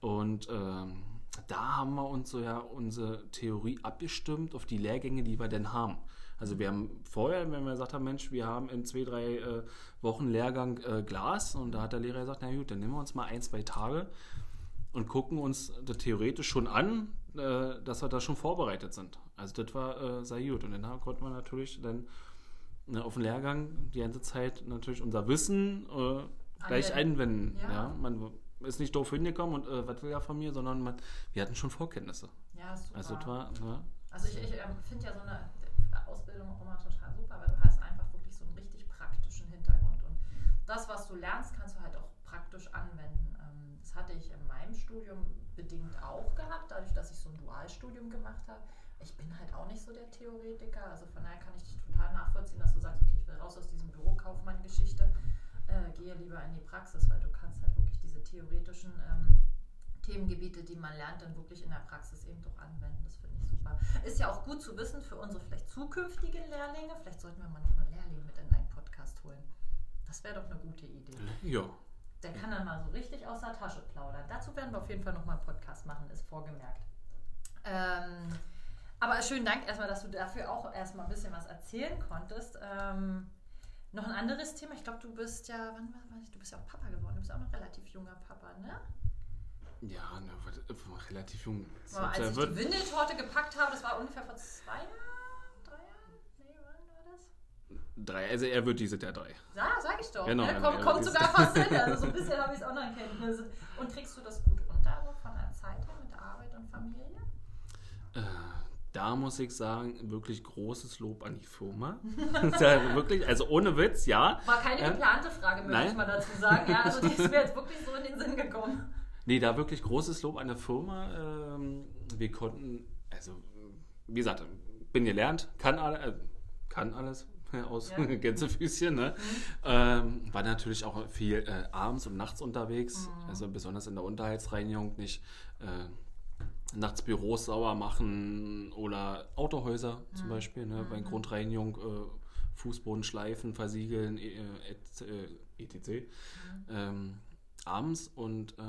Und ähm, da haben wir uns so ja unsere Theorie abgestimmt auf die Lehrgänge, die wir denn haben. Also wir haben vorher, wenn wir gesagt haben, Mensch, wir haben in zwei, drei äh, Wochen Lehrgang äh, Glas und da hat der Lehrer gesagt, na gut, dann nehmen wir uns mal ein, zwei Tage und gucken uns das theoretisch schon an, äh, dass wir da schon vorbereitet sind. Also das war äh, sehr gut. Und dann konnten wir natürlich dann ne, auf dem Lehrgang die ganze Zeit natürlich unser Wissen äh, gleich einwenden. Ja. ja. Man ist nicht doof hingekommen und äh, was will er von mir, sondern man, wir hatten schon Vorkenntnisse. Ja, super. Also, war, ne? also ich, ich ähm, finde ja so eine Ausbildung auch immer total super, weil du hast einfach wirklich so einen richtig praktischen Hintergrund. Und das, was du lernst, kannst du halt auch praktisch anwenden. Ähm, das hatte ich in meinem Studium bedingt auch gehabt, dadurch, dass ich so ein Dualstudium gemacht habe. Ich bin halt auch nicht so der Theoretiker, also von daher kann ich dich total nachvollziehen, dass du sagst, okay, ich will raus aus diesem Bürokaufmann-Geschichte, äh, gehe lieber in die Praxis, weil du kannst halt wirklich diese theoretischen ähm, Themengebiete, die man lernt, dann wirklich in der Praxis eben doch anwenden. Das finde ich super. Ist ja auch gut zu wissen für unsere vielleicht zukünftigen Lehrlinge. Vielleicht sollten wir mal noch einen Lehrling mit in einen Podcast holen. Das wäre doch eine gute Idee. Ja. Der kann dann mal so richtig aus der Tasche plaudern. Dazu werden wir auf jeden Fall noch mal einen Podcast machen, ist vorgemerkt. Ähm, aber schönen Dank erstmal, dass du dafür auch erstmal ein bisschen was erzählen konntest. Ähm, noch ein anderes Thema. Ich glaube, du bist ja, wann war ich, du bist ja auch Papa geworden. Du bist auch noch relativ junger Papa, ne? Ja, ne, relativ jung. Boah, als ich die Windeltorte gepackt habe, das war ungefähr vor zwei Jahren, drei Jahren? Nee, wann war das? Drei, also er wird diese der drei. Ja, sag ich doch. Genau, ne? Komm, kommt sogar fast hin. Also so ein bisschen habe ich es auch noch in Kenntnis. Und kriegst du das gut unter, so von der Zeit her mit Arbeit und Familie? Äh, da muss ich sagen, wirklich großes Lob an die Firma. ja wirklich, also ohne Witz, ja. War keine geplante Frage, möchte Nein. ich mal dazu sagen. Ja, also die ist mir jetzt wirklich so in den Sinn gekommen. Nee, da wirklich großes Lob an der Firma. Ähm, wir konnten, also wie gesagt, bin gelernt, kann, alle, äh, kann alles aus ja. Gänsefüßchen. Ne? Mhm. Ähm, war natürlich auch viel äh, abends und nachts unterwegs, mhm. also besonders in der Unterhaltsreinigung nicht. Nachts Büros sauer machen oder Autohäuser mhm. zum Beispiel, ne, bei mhm. Grundreinigung, äh, Fußboden schleifen, versiegeln, äh, et, äh, etc. Mhm. Ähm, abends und äh,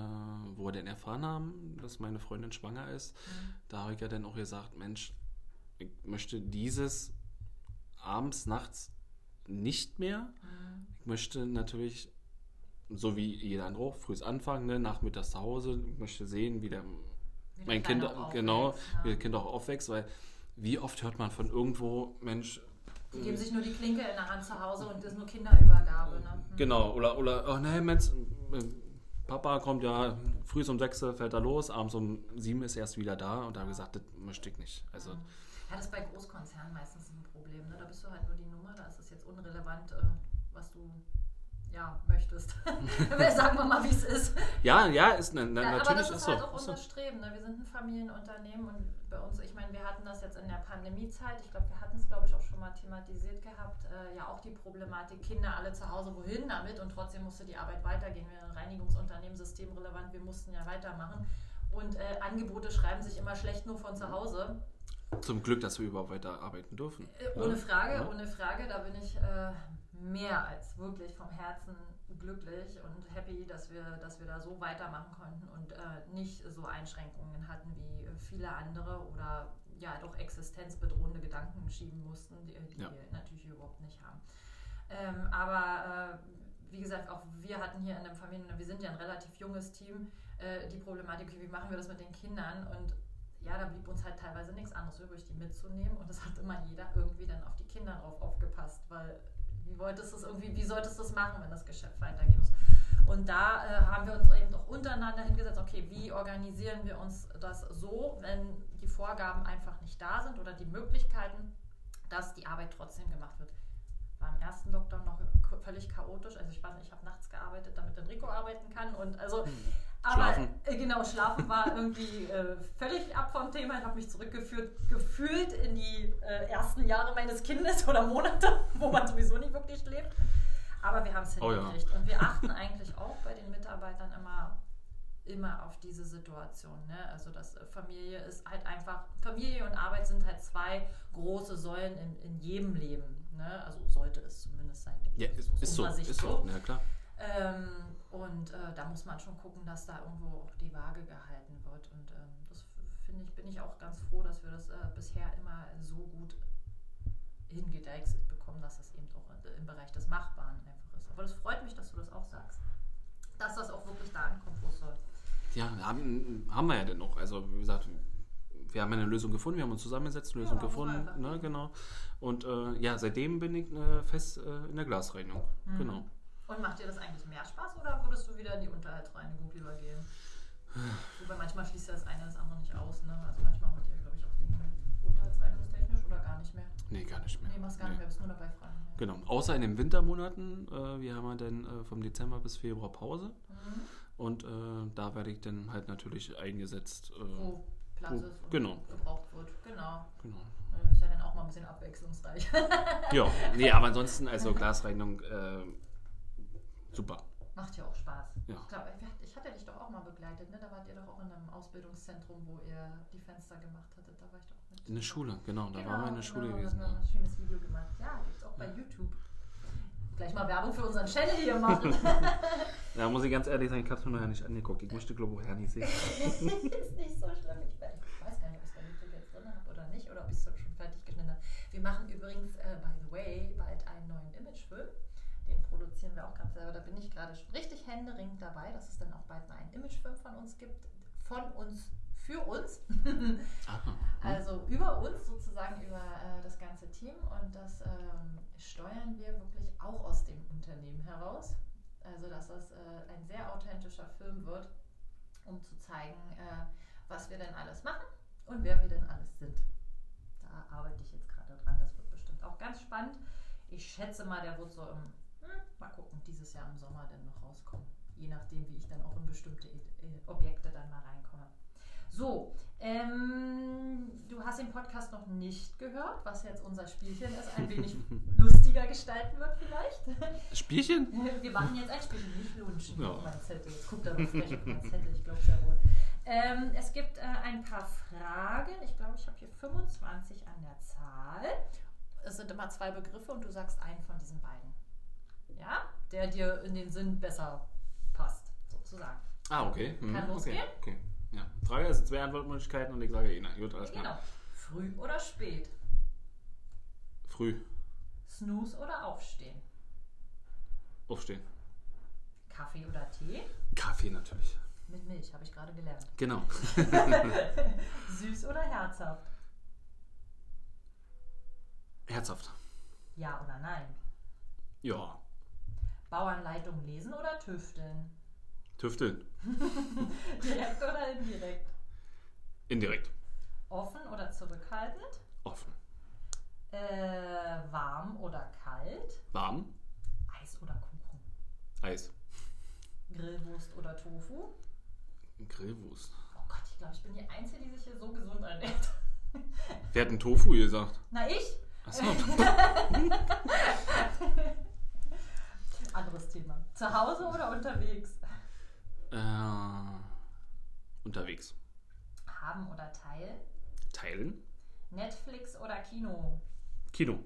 wo wir dann erfahren haben, dass meine Freundin schwanger ist, mhm. da habe ich ja dann auch gesagt, Mensch, ich möchte dieses abends, nachts nicht mehr. Mhm. Ich möchte natürlich, so wie jeder andere auch, früh anfangen, ne, nachmittags zu Hause, ich möchte sehen, wie der mein Kind, genau, wie das Kind auch aufwächst, weil wie oft hört man von irgendwo, Mensch, die geben sich nur die Klinke in der Hand zu Hause und das ist nur Kinderübergabe. Ne? Hm. Genau, oder, oder oh nee, Mensch, Papa kommt ja früh um 6 fährt er los, abends um 7 ist er erst wieder da und da habe ich gesagt, das möchte ich nicht. Also, ja, das ist bei Großkonzernen meistens ein Problem. Ne? Da bist du halt nur die Nummer, da ist es jetzt unrelevant, äh, was du ja, möchtest. Sagen wir mal, wie es ist. Ja, ja, ist ne, ne, ja, natürlich aber das ist, halt auch unser Streben. Ne? Wir sind ein Familienunternehmen und bei uns, ich meine, wir hatten das jetzt in der Pandemiezeit, ich glaube, wir hatten es, glaube ich, auch schon mal thematisiert gehabt, äh, ja auch die Problematik, Kinder alle zu Hause, wohin damit und trotzdem musste die Arbeit weitergehen. Wir sind ein Reinigungsunternehmen, systemrelevant, wir mussten ja weitermachen. Und äh, Angebote schreiben sich immer schlecht nur von zu Hause. Zum Glück, dass wir überhaupt weiter arbeiten dürfen. Äh, ohne Frage, ja. ohne Frage, da bin ich äh, mehr als wirklich vom Herzen glücklich und happy, dass wir, dass wir da so weitermachen konnten und äh, nicht so Einschränkungen hatten wie viele andere oder ja doch existenzbedrohende Gedanken schieben mussten, die, die ja. wir natürlich überhaupt nicht haben. Ähm, aber äh, wie gesagt, auch wir hatten hier in der Familie, wir sind ja ein relativ junges Team, äh, die Problematik, wie machen wir das mit den Kindern und ja, da blieb uns halt teilweise nichts anderes übrig, die mitzunehmen und es hat immer jeder irgendwie dann auf die Kinder drauf aufgepasst, weil wie wolltest du es irgendwie, wie solltest du es machen, wenn das Geschäft weitergehen muss? Und da äh, haben wir uns eben auch untereinander hingesetzt, okay, wie organisieren wir uns das so, wenn die Vorgaben einfach nicht da sind oder die Möglichkeiten, dass die Arbeit trotzdem gemacht wird. War im ersten Lockdown noch völlig chaotisch. Also ich weiß nicht, ich habe nachts gearbeitet, damit Enrico arbeiten kann. Und also, hm. Aber schlafen. Äh, genau, schlafen war irgendwie äh, völlig ab vom Thema. Ich habe mich zurückgeführt, gefühlt in die äh, ersten Jahre meines Kindes oder Monate, wo man sowieso nicht wirklich schläft. Aber wir haben es hingekriegt. Oh ja. Und wir achten eigentlich auch bei den Mitarbeitern immer, immer auf diese Situation. Ne? Also das äh, Familie ist halt einfach, Familie und Arbeit sind halt zwei große Säulen in, in jedem Leben. Ne? Also sollte es zumindest sein. Ja, ist, ist so, ist so, ja klar. Ähm, und äh, da muss man schon gucken, dass da irgendwo auch die Waage gehalten wird. Und ähm, das finde ich, bin ich auch ganz froh, dass wir das äh, bisher immer so gut hingedeichselt bekommen, dass es eben auch im Bereich des Machbaren einfach ist. Aber das freut mich, dass du das auch sagst. Dass das auch wirklich da ankommt, wo es soll. Ja, haben, haben wir ja denn noch. Also wie gesagt, wir haben eine Lösung gefunden, wir haben uns zusammengesetzt, eine Lösung ja, gefunden, ne, genau. Und äh, ja, seitdem bin ich äh, fest äh, in der Glasreinigung, mhm. genau. Und macht dir das eigentlich mehr Spaß oder würdest du wieder in die Unterhaltsreinigung lieber gehen? Wobei manchmal schließt ja das eine das andere nicht aus, ne? Also manchmal macht ihr, glaube ich, auch Dinge unterhaltsreinigungstechnisch oder gar nicht mehr? Nee, gar nicht mehr. Nee, machst gar nee. nicht mehr, bist nur dabei fragen. Ja. Genau, außer in den Wintermonaten. Äh, wir haben ja dann äh, vom Dezember bis Februar Pause. Mhm. Und äh, da werde ich dann halt natürlich eingesetzt. Äh, wo Platz wo, ist und genau. gebraucht wird. Genau. genau. Ist ja dann auch mal ein bisschen abwechslungsreich. ja, nee, aber ansonsten, also Glasreinigung, äh, super. Macht ja auch Spaß. Ja. Ich glaube, ich hatte dich doch auch mal begleitet, ne? Da wart ihr doch auch in einem Ausbildungszentrum, wo ihr die Fenster gemacht hattet. Da war ich doch mit. In der Schule, genau, da genau, waren wir in der Schule genau, gewesen. Da haben wir ein schönes Video gemacht. Ja, gibt es auch bei YouTube. Gleich mal Werbung für unseren Channel hier machen. ja, muss ich ganz ehrlich sagen, ich habe es mir noch ja nicht angeguckt. Ich möchte, glaube ich, nicht sehen. ist nicht so schlimm. Ich weiß gar nicht, ob ich es bei YouTube jetzt drin habe oder nicht, oder ob ich es schon fertig geschnitten habe. Wir machen übrigens, äh, by the way, bald einen neuen Imagefilm. Den produzieren selber. Da bin ich gerade richtig händeringend dabei, dass es dann auch bald mal einen Imagefilm von uns gibt. Von uns für uns. also über uns sozusagen, über äh, das ganze Team. Und das ähm, steuern wir wirklich auch aus dem Unternehmen heraus. Also dass das äh, ein sehr authentischer Film wird, um zu zeigen, äh, was wir denn alles machen und wer wir denn alles sind. Da arbeite ich jetzt gerade dran. Das wird bestimmt auch ganz spannend. Ich schätze mal, der wird so im, mal gucken, dieses Jahr im Sommer dann noch rauskommen. Je nachdem, wie ich dann auch in bestimmte äh, Objekte dann mal reinkomme. So, ähm, du hast den Podcast noch nicht gehört, was jetzt unser Spielchen ist, ein wenig lustiger gestalten wird vielleicht. Spielchen? Wir machen jetzt ein Spielchen, nicht lunchen. Ja. Mein Zettel. Jetzt guckt er mal frech auf meinen Zettel, ich glaube es ja wohl. Ähm, es gibt äh, ein paar Fragen. Ich glaube, ich habe hier 25 an der Zahl. Es sind immer zwei Begriffe und du sagst einen von diesen beiden. Ja? Der dir in den Sinn besser passt, sozusagen. Ah, okay. Hm, Kann losgehen? Okay. okay. Ja. Frage ist zwei Antwortmöglichkeiten und ich sage eh, Gut, alles klar. Genau. Früh oder spät? Früh. Snooze oder aufstehen? Aufstehen. Kaffee oder Tee? Kaffee natürlich. Mit Milch, habe ich gerade gelernt. Genau. Süß oder herzhaft? Herzhaft. Ja oder nein? Ja. Bauanleitung lesen oder tüfteln? Tüfteln. Direkt oder indirekt? Indirekt. Offen oder zurückhaltend? Offen. Äh, warm oder kalt? Warm. Eis oder Kuchen? Eis. Grillwurst oder Tofu? Grillwurst. Oh Gott, ich glaube, ich bin die Einzige, die sich hier so gesund ernährt. Wer hat einen Tofu gesagt? Na, ich. Achso. Anderes Thema. Zu Hause oder unterwegs? Äh, unterwegs. Haben oder teilen? Teilen. Netflix oder Kino? Kino.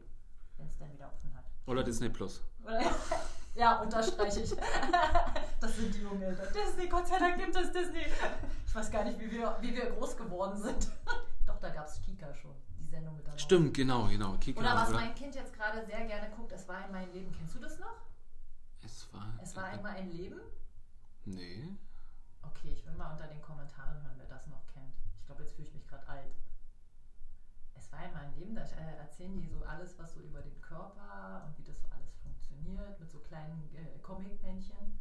Wenn es dann wieder offen hat. Oder Disney Plus. Oder, ja, unterstreiche ich. das sind die jungen Eltern. Disney, Gott sei Dank gibt es Disney. Ich weiß gar nicht, wie wir, wie wir groß geworden sind. Doch, da gab es Kika schon, die Sendung mit der Stimmt, genau, genau. Kika, oder was oder? mein Kind jetzt gerade sehr gerne guckt, es war in meinem Leben. Kennst du das noch? Es war, es war einmal ein Leben? Nee. Okay, ich will mal unter den Kommentaren hören, wer das noch kennt. Ich glaube, jetzt fühle ich mich gerade alt. Es war einmal ein Leben, da äh, erzählen die so alles, was so über den Körper und wie das so alles funktioniert, mit so kleinen äh, Comic-Männchen.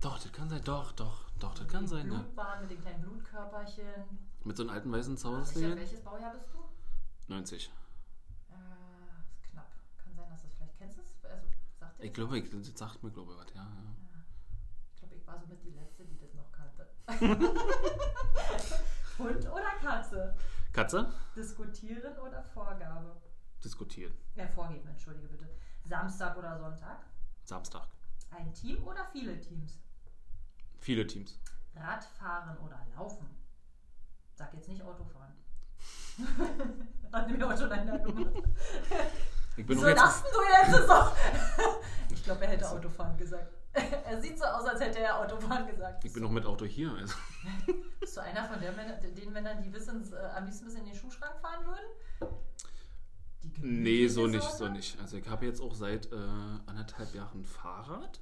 Doch, das kann sein. Doch, doch, doch, das kann sein. Blutbahn ja. mit den kleinen Blutkörperchen. Mit so einem alten weißen Zaus. Welches Baujahr bist du? 90. Äh, ist knapp. Kann sein, dass du es vielleicht kennst. Also, sagt ich glaube, ich, das sagt mir, glaube ich, was, ja. ja. Ich glaube, ich war so mit die Letzte, die das noch kannte. Hund oder Katze? Katze? Diskutieren oder Vorgabe? Diskutieren. Ja, vorgeben, entschuldige bitte. Samstag oder Sonntag? Samstag. Ein Team oder viele Teams? Viele Teams. Radfahren oder Laufen? Sag jetzt nicht Autofahren. Hat mir auch schon einer gemacht. Ich bin so lassen du jetzt ich glaube, er hätte Autofahren gesagt. er sieht so aus, als hätte er Autofahren gesagt. Ich bin noch mit Auto hier. Also. Bist du einer von Männer, den Männern, die wissen, äh, am liebsten bis in den Schuhschrank fahren würden? Nee, so nicht, so nicht. Also ich habe jetzt auch seit äh, anderthalb Jahren Fahrrad.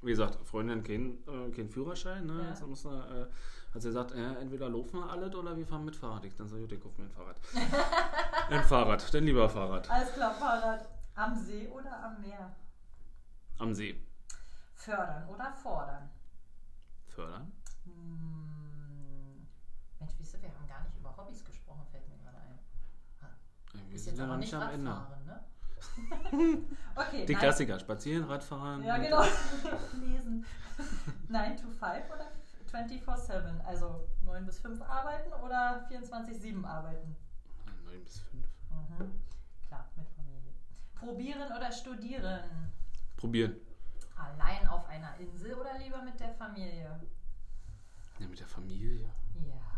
Wie gesagt, Freundin kein, äh, kein Führerschein. Ne? Ja. Jetzt muss er, äh, hat sie gesagt, äh, entweder laufen wir alle oder wir fahren mit Fahrrad. Ich dann so, gut, ich kaufe mir ein Fahrrad. ein Fahrrad, denn lieber Fahrrad. Alles klar, Fahrrad. Am See oder am Meer? Am See. Fördern oder fordern? Fördern. Hm. Mensch, wisst ihr, wir haben gar nicht über Hobbys gesprochen, fällt mir gerade ein. Wir sind ja noch nicht am Ende. Ne? okay, Die Klassiker, spazieren, Radfahren. Ja, genau. Lesen. 9 to 5 oder 24-7? Also 9 bis 5 arbeiten oder 24-7 arbeiten? 9 bis 5. Mhm. Klar, mit Familie. Probieren oder studieren? Probieren. Allein auf einer Insel oder lieber mit der Familie? Ja, mit der Familie. Ja.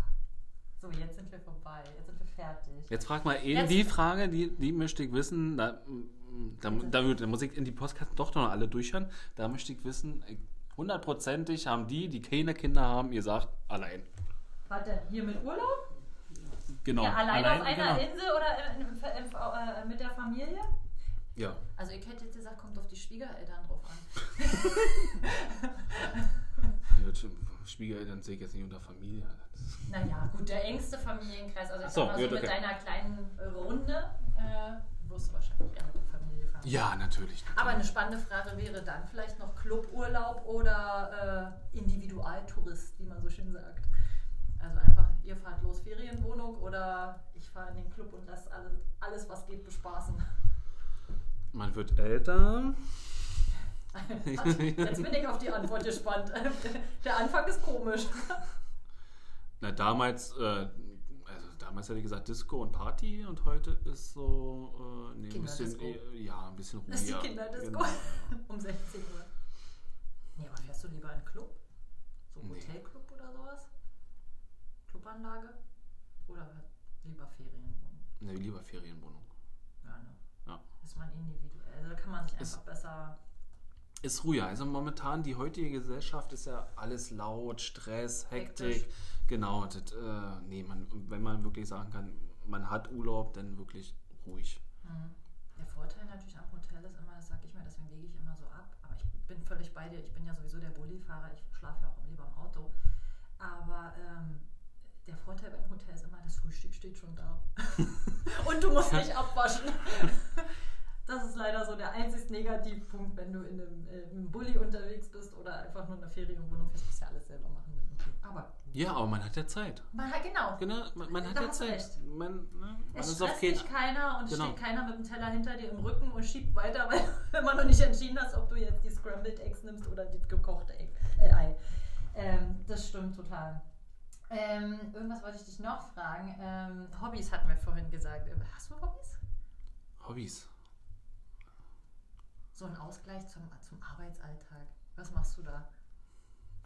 So, jetzt sind wir vorbei. Jetzt sind wir fertig. Jetzt frag mal eben die Frage, die, die möchte ich wissen. Da, da, da, da muss ich in die Podcast doch noch alle durchhören. Da möchte ich wissen, hundertprozentig haben die, die keine Kinder haben, ihr sagt allein. Warte, hier mit Urlaub? Genau. Ja, allein, allein auf einer genau. Insel oder in, in, in, äh, mit der Familie? Ja. Also ich hätte jetzt gesagt, kommt auf die Schwiegereltern drauf an. ja, Schwiegereltern sehe ich jetzt nicht unter Familie. Naja, gut, der engste Familienkreis, also ich so, sag mal so gut, mit okay. deiner kleinen Runde, äh, Ja, natürlich. Aber eine spannende Frage wäre dann vielleicht noch Cluburlaub oder äh, Individualtourist, wie man so schön sagt. Also einfach, ihr fahrt los Ferienwohnung oder ich fahre in den Club und lasse alles, alles, was geht, bespaßen. Man wird älter. Jetzt bin ich auf die Antwort gespannt. Der Anfang ist komisch. Na, damals, äh, damals hätte ich gesagt Disco und Party und heute ist so, äh, nee, ein bisschen, äh, ja, ein bisschen ruhiger. Das ist die Kinderdisco genau. um 16 Uhr. Nee, aber fährst du lieber in einen Club? So ein nee. Hotelclub oder sowas? Clubanlage? Oder lieber Ferienwohnung? Nee, lieber Ferienwohnung. Ja, ne? Ja. Ist man individuell. Also da kann man sich einfach ist, besser ist ruhiger. Also momentan die heutige Gesellschaft ist ja alles laut, Stress, Hektik. Hektisch. Genau. Das, äh, nee, man, wenn man wirklich sagen kann, man hat Urlaub, dann wirklich ruhig. Mhm. Der Vorteil natürlich am Hotel ist immer, das sage ich mir, deswegen wege ich immer so ab. Aber ich bin völlig bei dir. Ich bin ja sowieso der Bullifahrer. Ich schlafe ja auch lieber im Auto. Aber ähm, der Vorteil beim Hotel ist immer, das Frühstück steht schon da. Und du musst nicht abwaschen. Das ist leider so der einzig Negativpunkt, wenn du in einem, äh, einem Bulli unterwegs bist oder einfach nur in einer Ferienwohnung fährst, musst du ja alles selber machen. Aber ja, aber man hat ja Zeit. Man hat, genau. Genau, man, man hat ja Zeit. Man, ne, man es ist stresst dich keiner und genau. steht keiner mit dem Teller hinter dir im Rücken und schiebt weiter, weil wenn man noch nicht entschieden hast, ob du jetzt die Scrambled Eggs nimmst oder die gekochte Egg, äh, Ei. Ähm, das stimmt total. Ähm, irgendwas wollte ich dich noch fragen. Ähm, Hobbys hatten wir vorhin gesagt. Hast du Hobbys? Hobbys? So ein Ausgleich zum, zum Arbeitsalltag. Was machst du da?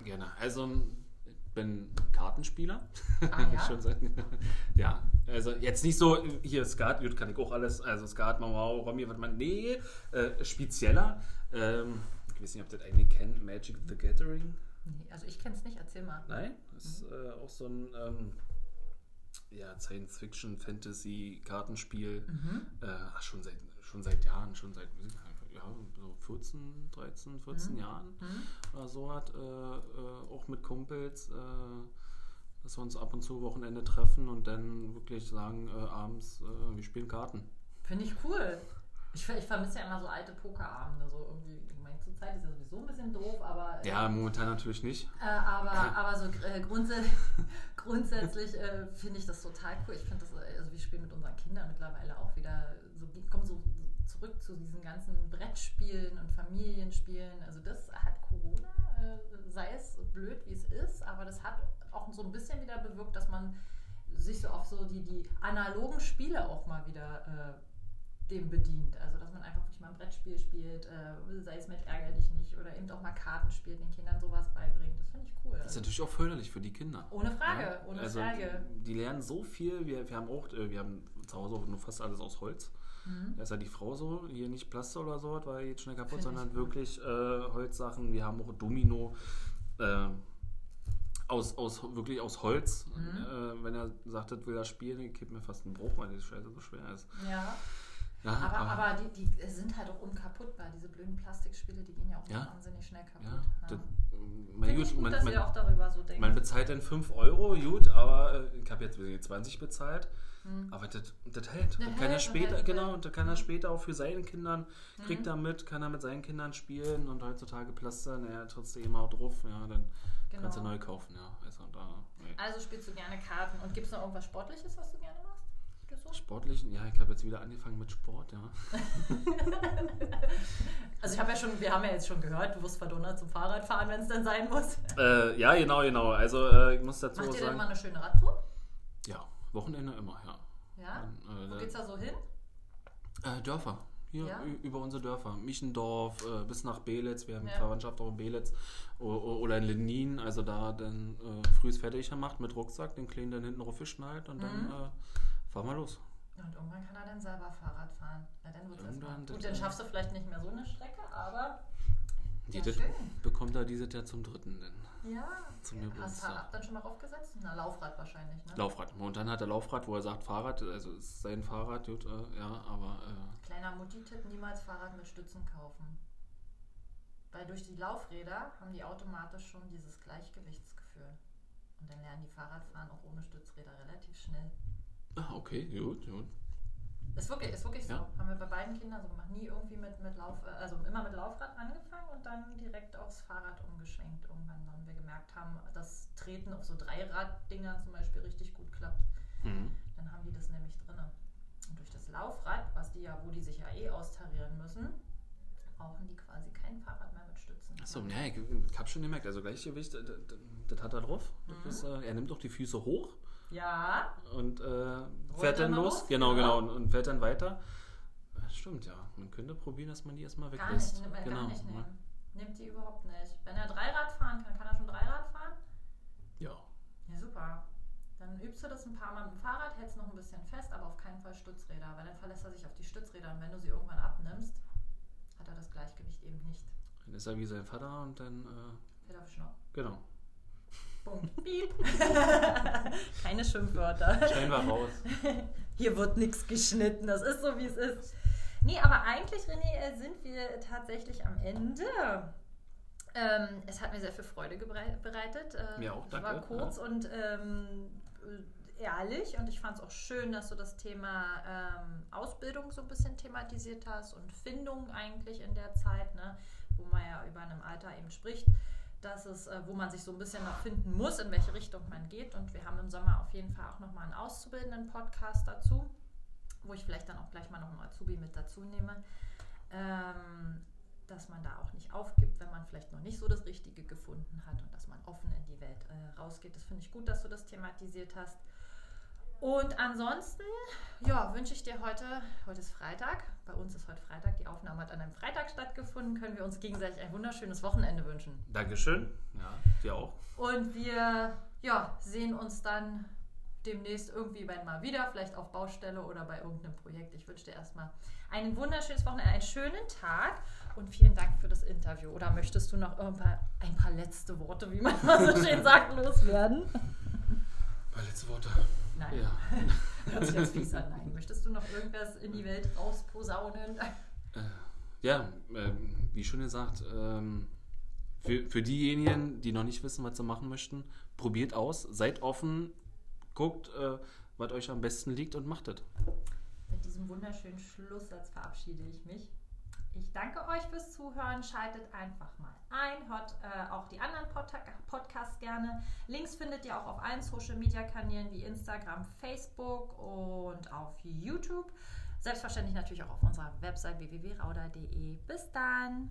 Gerne. Also ich bin Kartenspieler. Ah, ja? Schon seit, ja, also jetzt nicht so, hier Skat, gut, kann ich auch alles, also Skat, Mau, Romy, was man, nee, äh, spezieller. Ähm, ich weiß nicht, ob ihr das eigentlich kennt, Magic the Gathering. Nee, also ich kenne es nicht, erzähl mal. Nein, das ist mhm. äh, auch so ein ähm, ja, Science-Fiction, Fantasy-Kartenspiel. Mhm. Äh, schon seit, schon seit Jahren, schon seit ja, so 14, 13, 14 mhm. Jahren mhm. oder so hat, äh, äh, auch mit Kumpels, äh, dass wir uns ab und zu Wochenende treffen und dann wirklich sagen, äh, abends, äh, wir spielen Karten. Finde ich cool. Ich, ich vermisse ja immer so alte Pokerabende, so irgendwie. Ich meine, zur Zeit ist ja sowieso ein bisschen doof, aber. Äh, ja, momentan natürlich nicht. Äh, aber, aber so äh, grundsä grundsätzlich äh, finde ich das total cool. Ich finde das, also wir spielen mit unseren Kindern mittlerweile auch wieder so, kommen so zurück zu diesen ganzen Brettspielen und Familienspielen. Also das hat Corona, äh, sei es blöd wie es ist, aber das hat auch so ein bisschen wieder bewirkt, dass man sich so auf so die, die analogen Spiele auch mal wieder äh, dem bedient. Also dass man einfach wirklich mal ein Brettspiel spielt, äh, sei es mit ärger dich nicht oder eben auch mal Karten spielt, den Kindern sowas beibringt. Das finde ich cool. Das ist natürlich auch förderlich für die Kinder. Ohne Frage, ja? ohne also Frage. Die, die, lernen so viel. Wir, wir haben auch, äh, wir haben zu Hause auch nur fast alles aus Holz. Mhm. Da ist ja die Frau so, hier nicht Plaster oder so, weil jetzt schnell kaputt, Find sondern wirklich äh, Holzsachen. Wir haben auch Domino. Äh, aus, aus, wirklich aus Holz. Mhm. Äh, wenn er sagt, das will er spielen, gibt mir fast einen Bruch, weil die Scheiße so schwer ist. Ja. Ja aber, aber, aber die, die, sind halt auch unkaputtbar. Diese blöden Plastikspiele, die gehen ja auch ja. wahnsinnig schnell kaputt. Ja. ja. Man, gut, gut, man, dass man, ihr auch darüber so denkt. Man bezahlt dann 5 Euro, gut, aber äh, ich habe jetzt 20 bezahlt. Mhm. Aber das, das hält. Das kann er später, hält, genau, und da kann er später auch für seine Kindern, kriegt mhm. er mit, kann er mit seinen Kindern spielen und heutzutage Plaster, naja, trotzdem auch drauf, ja, dann Genau. Kannst du neu kaufen, ja. Also, da, nee. also spielst du gerne Karten. Und gibt es noch irgendwas Sportliches, was du gerne machst? So? Sportlichen? Ja, ich habe jetzt wieder angefangen mit Sport, ja. also ich habe ja schon, wir haben ja jetzt schon gehört, du wirst verdonnert zum Fahrradfahren, wenn es dann sein muss. Äh, ja, genau, genau. Also äh, ich muss dazu Macht sagen. ihr denn mal eine schöne Radtour? Ja, Wochenende immer, ja. Ja? Dann, äh, Wo geht's da so hin? Äh, Dörfer. Hier ja? über unsere Dörfer. Michendorf äh, bis nach Belitz. Wir haben ja. Verwandtschaft auch in Belitz. Oder in Lenin. Also da dann äh, früh fertig gemacht mit Rucksack, den Kleinen dann hinten drauf geschnallt und mhm. dann fahren wir los. Und irgendwann kann er dann selber Fahrrad fahren. Na, dann wird's irgendwann Gut, dann schaffst du vielleicht nicht mehr so eine Strecke, aber. Die ja, bekommt er dieses Jahr zum dritten denn. Ja. Zum Hast du dann schon mal aufgesetzt? Na, Laufrad wahrscheinlich, ne? Laufrad. Und dann hat er Laufrad, wo er sagt Fahrrad, also ist sein Fahrrad, gut, äh, ja, aber. Äh, Kleiner Mutti-Tipp: niemals Fahrrad mit Stützen kaufen. Weil durch die Laufräder haben die automatisch schon dieses Gleichgewichtsgefühl. Und dann lernen die Fahrradfahren auch ohne Stützräder relativ schnell. Ah, okay, gut, gut. Ist wirklich, ist wirklich ja. so. Haben wir bei beiden Kindern so gemacht. Nie irgendwie mit, mit Lauf, also immer mit Laufrad angefangen und dann direkt aufs Fahrrad umgeschwenkt. Irgendwann, wenn wir gemerkt haben, dass Treten auf so Dreirad-Dingern zum Beispiel richtig gut klappt. Mhm. Dann haben die das nämlich drin. Und durch das Laufrad, was die ja, wo die sich ja eh austarieren müssen, brauchen die quasi kein Fahrrad mehr mit Stützen. Achso, ja, ich, ich habe schon gemerkt, also Gleichgewicht, das, das hat er drauf. Mhm. Ist, äh, er nimmt auch die Füße hoch. Ja. Und äh, fährt dann los. los. Genau, genau. Und, und, fährt dann weiter. Stimmt, ja. Man könnte probieren, dass man die erstmal weglässt. Gar nicht, genau. gar nicht nehmen. Nimmt die überhaupt nicht. Wenn er Dreirad fahren kann, kann er schon Dreirad fahren? Ja. Ja, super. Dann übst du das ein paar Mal mit dem Fahrrad, hältst noch ein bisschen fest, aber auf keinen Fall Stützräder, weil dann verlässt er sich auf die Stützräder und wenn du sie irgendwann abnimmst, hat er das Gleichgewicht eben nicht. Dann ist er wie sein Vater und dann. Äh, Fährt auf Schnau. Genau. Punkt. Piep. Keine Schimpfwörter. Stellen wir raus. Hier wird nichts geschnitten, das ist so, wie es ist. Nee, aber eigentlich, René, äh, sind wir tatsächlich am Ende. Ähm, es hat mir sehr viel Freude bereitet. Ähm, mir auch, danke. Es war kurz ja. und ähm, ehrlich und ich fand es auch schön, dass du das Thema ähm, Ausbildung so ein bisschen thematisiert hast und Findung eigentlich in der Zeit, ne, wo man ja über einem Alter eben spricht dass es, äh, wo man sich so ein bisschen noch finden muss, in welche Richtung man geht. Und wir haben im Sommer auf jeden Fall auch nochmal einen auszubildenden Podcast dazu, wo ich vielleicht dann auch gleich mal noch einen Azubi mit dazu nehme. Ähm, dass man da auch nicht aufgibt, wenn man vielleicht noch nicht so das Richtige gefunden hat und dass man offen in die Welt äh, rausgeht. Das finde ich gut, dass du das thematisiert hast. Und ansonsten, ja, wünsche ich dir heute, heute ist Freitag, bei uns ist heute Freitag, die Aufnahme hat an einem Freitag stattgefunden, können wir uns gegenseitig ein wunderschönes Wochenende wünschen. Dankeschön, ja, dir auch. Und wir, ja, sehen uns dann demnächst irgendwie mal wieder, vielleicht auf Baustelle oder bei irgendeinem Projekt. Ich wünsche dir erstmal ein wunderschönes Wochenende, einen schönen Tag und vielen Dank für das Interview. Oder möchtest du noch ein paar, ein paar letzte Worte, wie man mal so schön sagt, loswerden? Ein paar letzte Worte. Nein. Ja. Hört sich jetzt fies an. Nein. Möchtest du noch irgendwas in die Welt rausposaunen? Äh, ja, äh, wie schon gesagt, ähm, für, für diejenigen, die noch nicht wissen, was sie machen möchten, probiert aus, seid offen, guckt, äh, was euch am besten liegt und macht es. Mit diesem wunderschönen Schlusssatz verabschiede ich mich. Ich danke euch fürs Zuhören. Schaltet einfach mal ein. Hört äh, auch die anderen Pod Podcasts gerne. Links findet ihr auch auf allen Social Media Kanälen wie Instagram, Facebook und auf YouTube. Selbstverständlich natürlich auch auf unserer Website www.rauda.de. Bis dann!